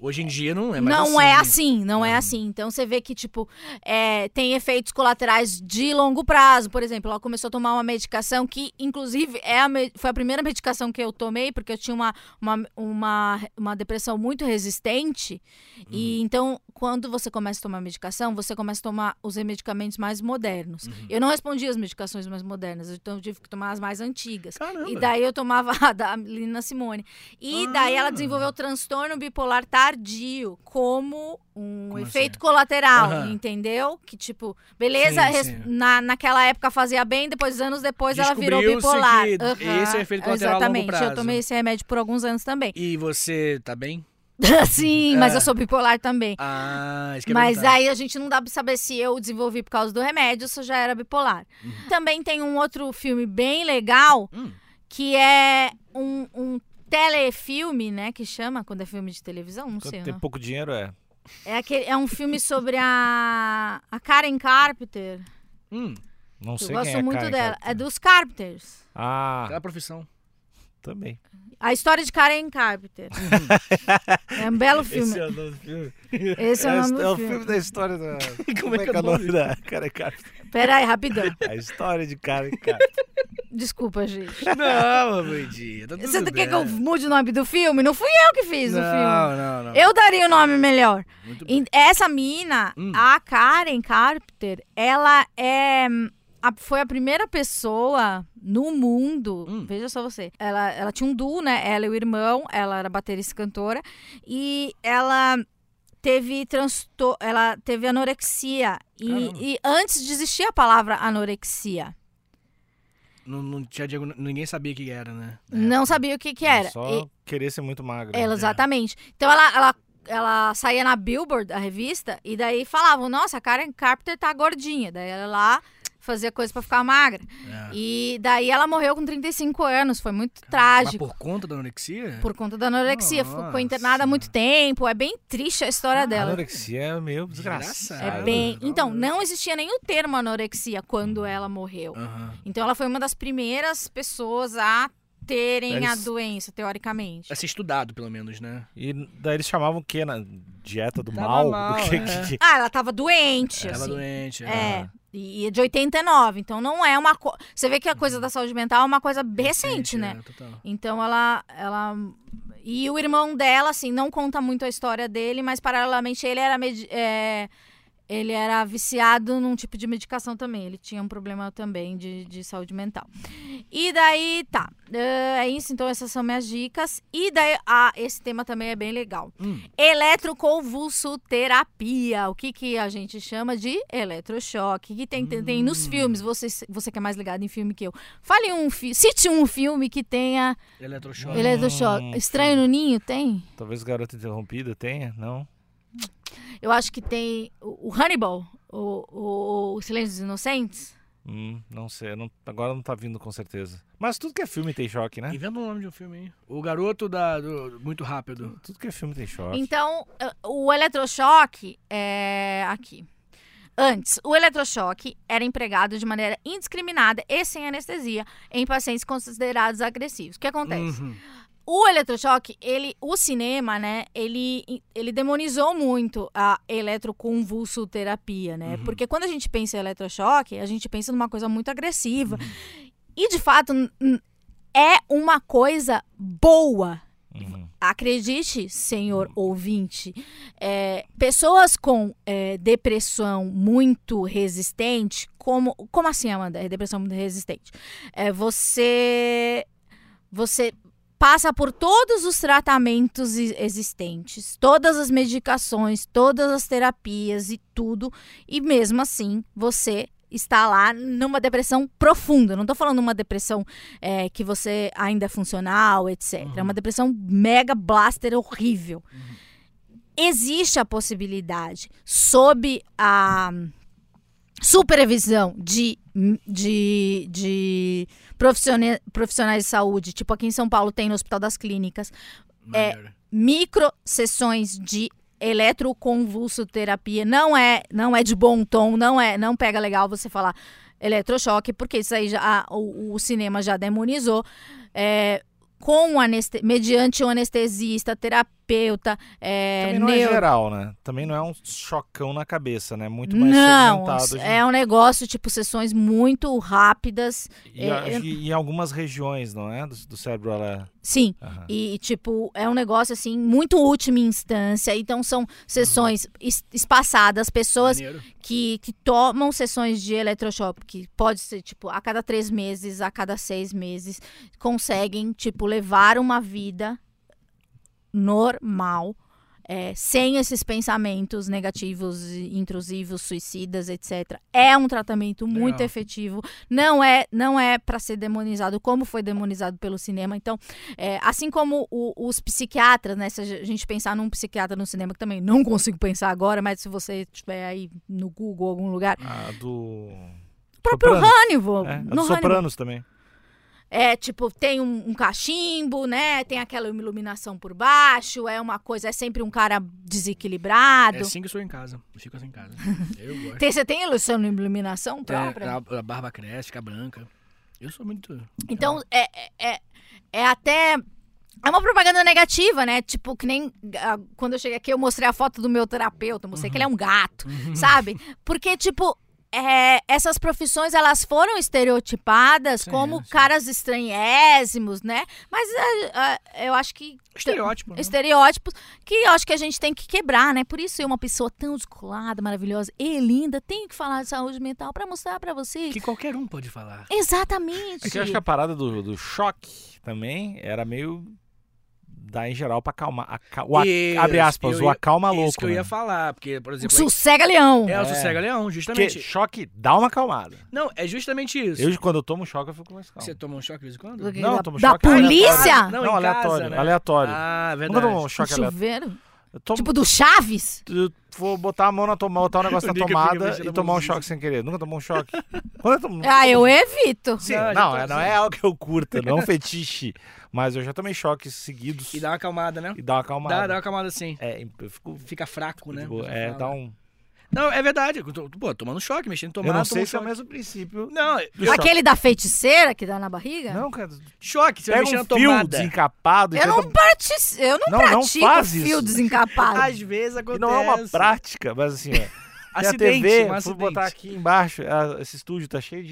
Hoje em dia não é mais não assim. é assim, não é Uhum. assim. Então você vê que, tipo, é, tem efeitos colaterais de longo prazo. Por exemplo, ela começou a tomar uma medicação que, inclusive, é a foi a primeira medicação que eu tomei, porque eu tinha uma, uma, uma, uma depressão muito resistente. E então, quando você começa a tomar medicação, você começa a tomar os medicamentos mais modernos. Eu não respondi às medicações mais modernas, então eu tive que tomar as mais antigas. Caramba. E daí eu tomava a da Lina Simone. E daí ela desenvolveu transtorno bipolar tardio como um Como efeito assim? colateral, Aham. entendeu? Que tipo, beleza, Sim, sim. Na, naquela época fazia bem, depois anos depois ela virou bipolar. Aham, esse é o efeito colateral Exatamente, eu tomei esse remédio por alguns anos também. E você tá bem? Sim, mas É. eu sou bipolar também. Ah, isso que é Mas aí a gente não dá pra saber se eu desenvolvi por causa do remédio ou se eu já era bipolar. Também tem um outro filme bem legal, Hum. que é um, um telefilme, né? Que chama quando é filme de televisão, não sei. Quando o tem nome. pouco dinheiro, é. É, aquele, é um filme sobre a, a Karen Carpenter. Hum, Não Eu sei gosto quem é muito Karen dela. Carpenter. É dos Carpenters. Ah, aquela profissão. Também. A história de Karen Carpenter. é um belo filme. Esse é o nome do filme. Esse é o nome é do o filme. filme da história da. Como é que é o nome? da Karen Carpenter? Pera aí, rapidão. A história de Karen Carpenter. Desculpa, gente. Não, Amandinha, tá tudo Você bem. quer que eu mude o nome do filme? Não fui eu que fiz o filme. Não, não, não. Eu daria o nome melhor. Muito bem. Essa mina, Hum. a Karen Carpenter, ela é. A- foi a primeira pessoa no mundo. Hum. Veja só você. Ela, ela tinha um duo, né? Ela e o irmão. Ela era baterista e cantora. E ela teve transtorno. Ela teve anorexia. E, e antes de existir a palavra anorexia. Não, não tinha diagon- ninguém sabia o que era, né? Não sabia o que, que era. Só E- querer ser muito magro. Ela, exatamente. Então ela, ela, ela saía na Billboard, a revista, e daí falavam, nossa, a Karen Carpenter tá gordinha. Daí ela lá fazia coisa pra ficar magra. É. E daí ela morreu com 35 anos, foi muito Mas trágico. por conta da anorexia? Por conta da anorexia. Nossa. Ficou internada há muito tempo. É bem triste a história A dela. anorexia é meio desgraçada. É Desgraçado. bem. Então, Realmente. não existia nem o termo anorexia quando ela morreu. Aham. Então, ela foi uma das primeiras pessoas a terem a Eles- doença, teoricamente. A ser estudado, pelo menos, né? E daí eles chamavam o quê? Na, dieta do Tava mal? mal, Que- é. que- Ah, ela tava doente, Tava assim. doente. É. E é de 89, então não é uma coisa. Você vê que a coisa da saúde mental é uma coisa recente, né? é, total. Então ela, ela. E o irmão dela, assim, não conta muito a história dele, mas paralelamente ele era. é, Ele era viciado num tipo de medicação também. Ele tinha um problema também de, de saúde mental. E daí, tá. É isso, então essas são minhas dicas. E daí, ah, esse tema também é bem legal. Hum. Eletroconvulsoterapia. O que, que a gente chama de eletrochoque. Que tem, tem, tem nos filmes. Você, você que é mais ligado em filme que eu. Fale um filme. Cite um filme que tenha Eletrochoque. eletrochoque. Hum, Estranho no Ninho tem? Talvez Garota Interrompida tenha, não? Eu acho que tem o, Hannibal. O, o, o Silêncio dos Inocentes. Hum, não sei. não- agora não tá vindo com certeza. Mas tudo que é filme tem choque, né? Inventa o nome de um filme aí. O garoto da, do, muito rápido. Tudo que é filme tem choque. Então, eh, o eletrochoque é aqui. Antes, o eletrochoque era empregado de maneira indiscriminada e sem anestesia em pacientes considerados agressivos. O que acontece? Uhum. O eletrochoque, ele, o cinema, né, ele, ele demonizou muito a eletroconvulsoterapia, né? Uhum. Porque quando a gente pensa em eletrochoque, a gente pensa numa coisa muito agressiva. E, de fato, é uma coisa boa. Uhum. Acredite, senhor ouvinte, é, pessoas com é, depressão muito resistente, como, como assim, Amanda? É depressão muito resistente? É, você, você passa por todos os tratamentos existentes, todas as medicações, todas as terapias e tudo, e mesmo assim você está lá numa depressão profunda. Não estou falando uma depressão é, que você ainda é funcional, etc. É uma depressão mega blaster horrível. Existe a possibilidade, sob a supervisão de, de, de professione- profissionais de saúde, tipo aqui em São Paulo tem no Hospital das Clínicas, É, micro sessões de eletroconvulsoterapia. Não é, não é de bom tom, não é, não pega legal você falar eletrochoque, porque isso aí já o, o cinema já demonizou. É, com aneste mediante um anestesista, terapeuta, é, Também não é neuro- geral, né? Também não é um chocão na cabeça, né? Muito mais Não, segmentado. é um negócio tipo sessões muito rápidas. E, é- em algumas regiões, não é? Do, do cérebro ela. Sim, Aham. E, tipo, é um negócio, assim, muito última instância. Então, são sessões es- espaçadas, pessoas Maneiro. que, que tomam sessões de eletrochoque, que pode ser, tipo, a cada três meses, a cada seis meses, conseguem, tipo, levar uma vida normal. é, sem esses pensamentos negativos, intrusivos, suicidas, etc. É um tratamento muito efetivo. Não é, não é para ser demonizado como foi demonizado pelo cinema. Então, é, assim como o- os psiquiatras, né? Se a gente pensar num psiquiatra no cinema, que também não consigo pensar agora, mas se você estiver aí no Google, algum lugar. A do. O próprio Sopranos. Hannibal. É, no do Hannibal. Sopranos também. É, tipo, tem um, um cachimbo, né? Tem aquela iluminação por baixo, é uma coisa, é sempre um cara desequilibrado. É assim que eu sou em casa. Eu fico assim em casa. Eu gosto. Tem- você tem iluminação, iluminação própria? É, a, barba cresce, fica branca. Eu sou muito. Então, é, é, é, é até. É uma propaganda negativa, né? Tipo, que nem ah, quando eu cheguei aqui, eu mostrei a foto do meu terapeuta, eu mostrei que ele é um gato, sabe? Porque, tipo. É, essas profissões elas foram estereotipadas Sim, como sim. caras estranhésimos, né? Mas é, é, eu acho que Estereótipo. né? estereótipos que eu acho que a gente tem que quebrar, né? Por isso eu, uma pessoa tão descolada, maravilhosa e linda, tenho que falar de saúde mental pra mostrar pra você. Que qualquer um pode falar. Exatamente. É que eu acho que a parada do, do choque também era meio. Dar em geral pra acalmar. aca- o a- Isso, abre aspas, eu o acalma louco. Isso que eu né? ia falar, porque, por exemplo. Sossega leão. É o É. sossega leão, Porque justamente. choque dá uma acalmada. Não, é justamente isso. Eu, quando eu tomo choque, eu fico mais calmo. Você toma um choque de vez em quando? Não, da, tomo da choque polícia? aleatório. Não, Não, em aleatório. casa, né? Aleatório. Ah, verdade. tomou um Um choque aleatório. chuveiro? Eu tomo, Tipo do Chaves? eu vou botar a mão na tomada, botar o negócio O na tomada mexendo e tomar um choque sem querer. Nunca tomou um choque. Quando eu tomo, Ah, eu evito. Sim, Não, não, é, não assim. é algo que eu curta, não é um fetiche. Mas eu já tomei choques seguidos E dá uma acalmada, né? e dá uma acalmada. Dá, dá uma acalmada sim. É, eu fico. Fica fraco, né? É, dá um. Não, é verdade. Pô, tomando choque, mexendo em tomate. Eu não sei tomando se é o choque. mesmo princípio. Não. Aquele da feiticeira que dá na barriga? Não, cara. choque, você vai Pega mexer um na fio tomada. desencapado Eu não, tenta- prati... eu não, Não, não pratico faz fio isso. desencapado. Às vezes E acontece. não é uma prática, mas assim, ó. Tem a Acidente, TV, um fui acidente. botar aqui embaixo, ah, esse estúdio tá cheio de,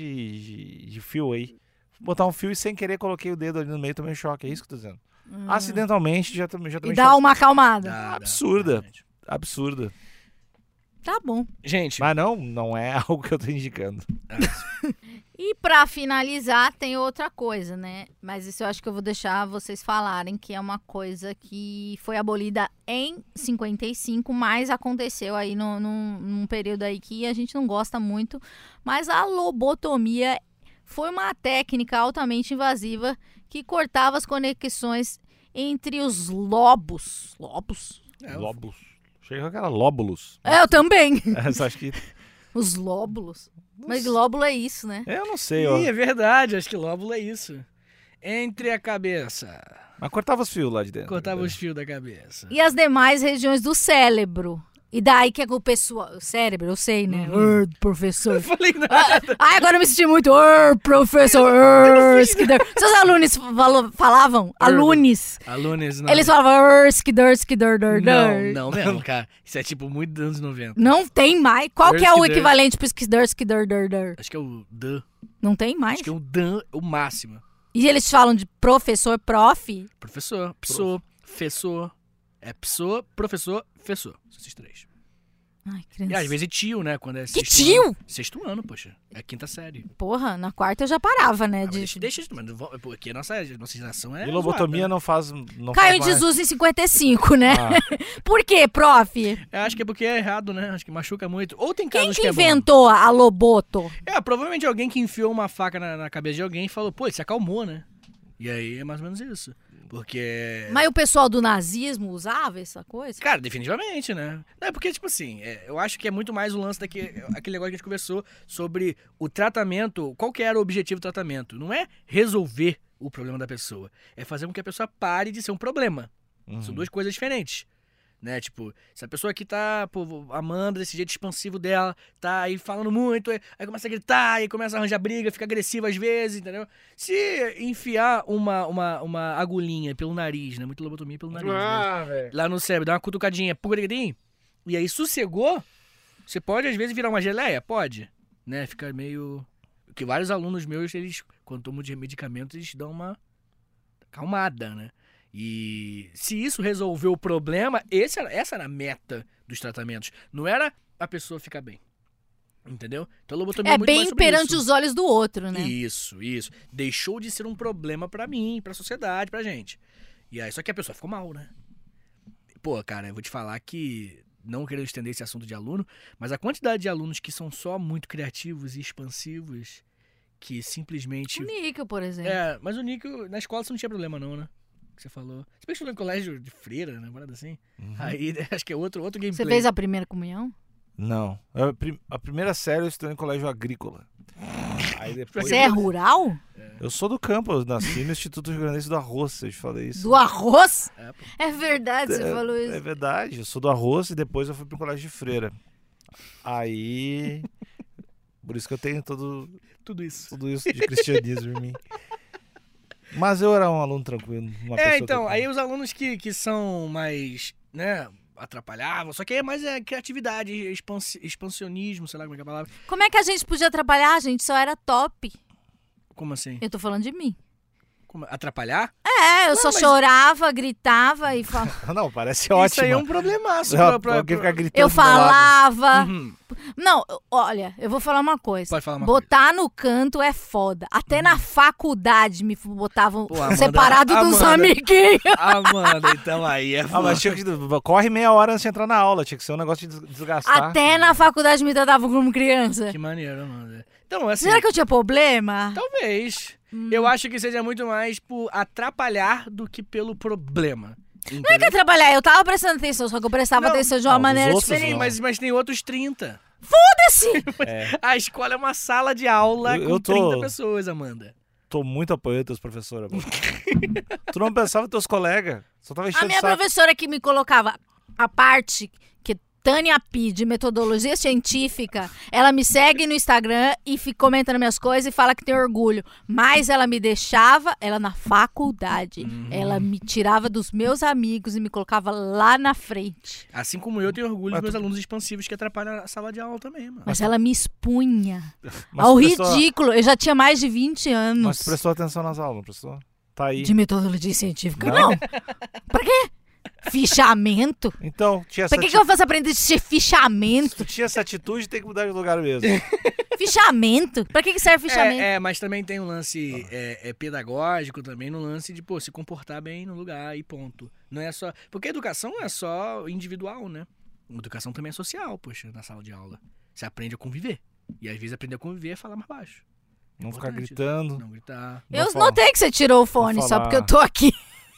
de, de fio aí. Fui botar um fio e sem querer coloquei o dedo ali no meio, tomei um choque, é isso que eu tô dizendo. Acidentalmente já tomei, já E tomei dá choque. uma acalmada. Dá, dá, Absurda. Absurda. Tá bom. Gente, Mas não, não é algo que eu tô indicando. E pra finalizar, tem outra coisa, né? Mas isso eu acho que eu vou deixar vocês falarem, que é uma coisa que foi abolida em 55, mas aconteceu aí no, num, num período aí que a gente não gosta muito. Mas a lobotomia foi uma técnica altamente invasiva que cortava as conexões entre os lobos. Lobos? É, Lóbulos. Chega com aquela lóbulos. É, eu também. Essa acho que. Os lóbulos. Mas lóbulo é isso, né? Eu não sei, ó. Ih, é verdade, acho que lóbulo é isso. Entre a cabeça. Mas cortava os fios lá de dentro. Cortava os fios da cabeça. E as demais regiões do cérebro. E daí que é o pessoal. O cérebro, eu sei, né? Ur, professor. Eu falei nada. Ai, agora eu me senti muito. Ur, professor. Ur, skidor. Seus alunos falavam? Alunos. Alunos, não. Eles falavam. Ur, skidor, skidor, dor, Não, dor. não mesmo, cara. Isso é tipo muito dos anos 90. Não tem mais. Qual que é o equivalente pro skidor, skidor, dor, dor? Acho que é o dan. Não tem mais. Acho que é o dan, o máximo. E eles falam de professor, prof. Professor, psô, fessor. É psô, professor, fessor. São esses três. Ai, E criança. às vezes tio, né? Quando é Que sexto tio? Ano. Sexto ano, poxa. É a quinta série. Porra, na quarta eu já parava, né? Ah, mas de- deixa, deixa isso. Vou- Porque a nossa, nossa geração é. E lobotomia zoada, não faz. Não Caiu em faz mais- Jesus em 55, né? Ah, Por quê, prof? Eu acho que é porque é errado, né? Acho que machuca muito. Ou tem Quem casos que que é bom. inventou a Loboto? É, provavelmente alguém que enfiou uma faca na, na cabeça de alguém e falou, pô, ele se acalmou, né? E aí é mais ou menos isso. Porque. Mas o pessoal do nazismo usava essa coisa? Cara, definitivamente, né? Não, é porque, tipo assim, é, eu acho que é muito mais o lance daquele aquele negócio que a gente conversou sobre o tratamento. Qual que era o objetivo do tratamento? Não é resolver o problema da pessoa. É fazer com que a pessoa pare de ser um problema. uhum. São duas coisas diferentes. Né? Tipo, se a pessoa que tá pô, amando desse jeito expansivo dela, tá aí falando muito, aí aí começa a gritar, aí começa a arranjar briga, fica agressiva às vezes, entendeu? Se enfiar uma, uma, uma agulhinha pelo nariz, né? Muito lobotomia pelo nariz, né? Ah, velho. Lá no cérebro, dá uma cutucadinha, pugadinho, e aí sossegou, você pode às vezes virar uma geleia? Pode, né? Fica meio... Porque vários alunos meus, eles, quando tomam de medicamentos, eles dão uma acalmada, né? E se isso resolveu o problema, esse essa era a meta dos tratamentos. Não era a pessoa ficar bem. Entendeu? Então a lobotomia É mais bem perante isso. os olhos do outro, né? Isso, isso. Deixou de ser um problema pra mim, pra sociedade, pra gente. E aí, só que a pessoa ficou mal, né? Pô, cara, eu vou te falar que, não querendo estender esse assunto de aluno, mas a quantidade de alunos que são só muito criativos e expansivos, que simplesmente. O níquel, por exemplo. É, mas o Nico, na escola você não tinha problema, não, né? Que você falou. Se bem que estudou em colégio de freira, né? Parada assim. Aí acho que é outro, outro gameplay. Você fez a primeira comunhão? Não. A, prim- a primeira série eu estudei em colégio agrícola. Aí depois. Você é rural? Eu sou do campo, eu nasci no Instituto Rio Grandense do Arroz, eu te falei isso. Do arroz? É. É verdade, você falou É isso. verdade, eu sou do arroz e depois eu fui pro colégio de freira. Aí. Por isso que eu tenho todo, Tudo isso. tudo isso de cristianismo em mim. Mas eu era um aluno tranquilo. Uma É, pessoa então, tranquila. aí os alunos que, que são mais, né, atrapalhavam, só que aí é mais é, criatividade, expansi- expansionismo, sei lá como é que é a palavra. Como é que a gente podia atrapalhar? A gente só era top. Como assim? Eu tô falando de mim. Atrapalhar? É, eu só mas- chorava, gritava e falava. Não, parece Isso ótimo. aí é um problemaço. Não, pra- pra- alguém pra- ficar gritando Eu falava. Uhum. Não, olha, eu vou falar uma coisa. Pode falar uma Botar no canto é foda. Até na faculdade me botavam Pô, Amanda- separado dos Amanda. amiguinhos. Amanda, então aí é Ah, mas tinha que. Corre meia hora antes de entrar na aula, tinha que ser um negócio de des- desgastar. Até na faculdade me tratavam como criança. Que maneiro, Amanda. Então, assim, Será que eu tinha problema? talvez. Hum. Eu acho que seja muito mais por atrapalhar do que pelo problema. Não é que eu trabalhar, eu tava prestando atenção, só que eu prestava Não, atenção de uma não, maneira diferente. não. mas, mas tem outros 30. Foda-se! É, A escola é uma sala de aula Eu- com eu tô- 30 pessoas, Amanda. tô muito apoiando teus professores. amor. tu não pensava em teus colegas. Só tava A enchendo minha saco. professora que me colocava a parte Tânia Pi, de metodologia científica, ela me segue no Instagram e fica comentando minhas coisas e fala que tem orgulho. Mas ela me deixava, ela na faculdade, Uhum. ela me tirava dos meus amigos e me colocava lá na frente. Assim como eu tenho orgulho Mas dos meus tu- alunos expansivos que atrapalham a sala de aula também, mano. Mas ela me expunha Mas ao prestou- ridículo. Eu já tinha mais de 20 anos Mas prestou atenção nas aulas, prestou? Tá aí. de metodologia científica. Não? Não. pra quê? Fichamento? Então, tinha essa, Pra que, que eu faço aprender esse fichamento? tu tinha essa atitude, tem que mudar de lugar mesmo. Fichamento? Pra que, que serve fichamento? É, é, mas também tem um lance é, é pedagógico também no lance de, pô, se comportar bem no lugar e ponto. Não é só. Porque a educação não é só individual, né? A educação também é social, poxa, na sala de aula. Você aprende a conviver. E às vezes aprender a conviver é falar mais baixo. Não ficar Importante. gritando. Não gritar. não Eu falar. notei que você tirou o fone só porque eu tô aqui.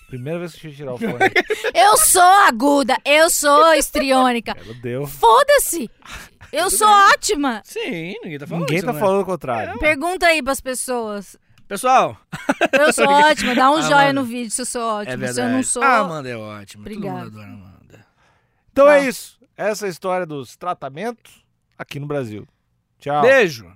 Primeira vez que eu tirar o fone. Eu sou aguda, eu sou estriônica. Ela deu. Foda-se! Eu sou ótima! Sim, ninguém tá falando Ninguém isso, tá não é? falando o contrário. Pergunta aí pras pessoas. Pessoal, Eu sou ótima, dá um Ah, joia mano. no vídeo se eu sou é ótima. verdade. se eu não sou. A Amanda é ótima. Obrigada. Todo mundo adora Amanda. Então Tá. é isso. Essa é a história dos tratamentos aqui no Brasil. Tchau. Beijo.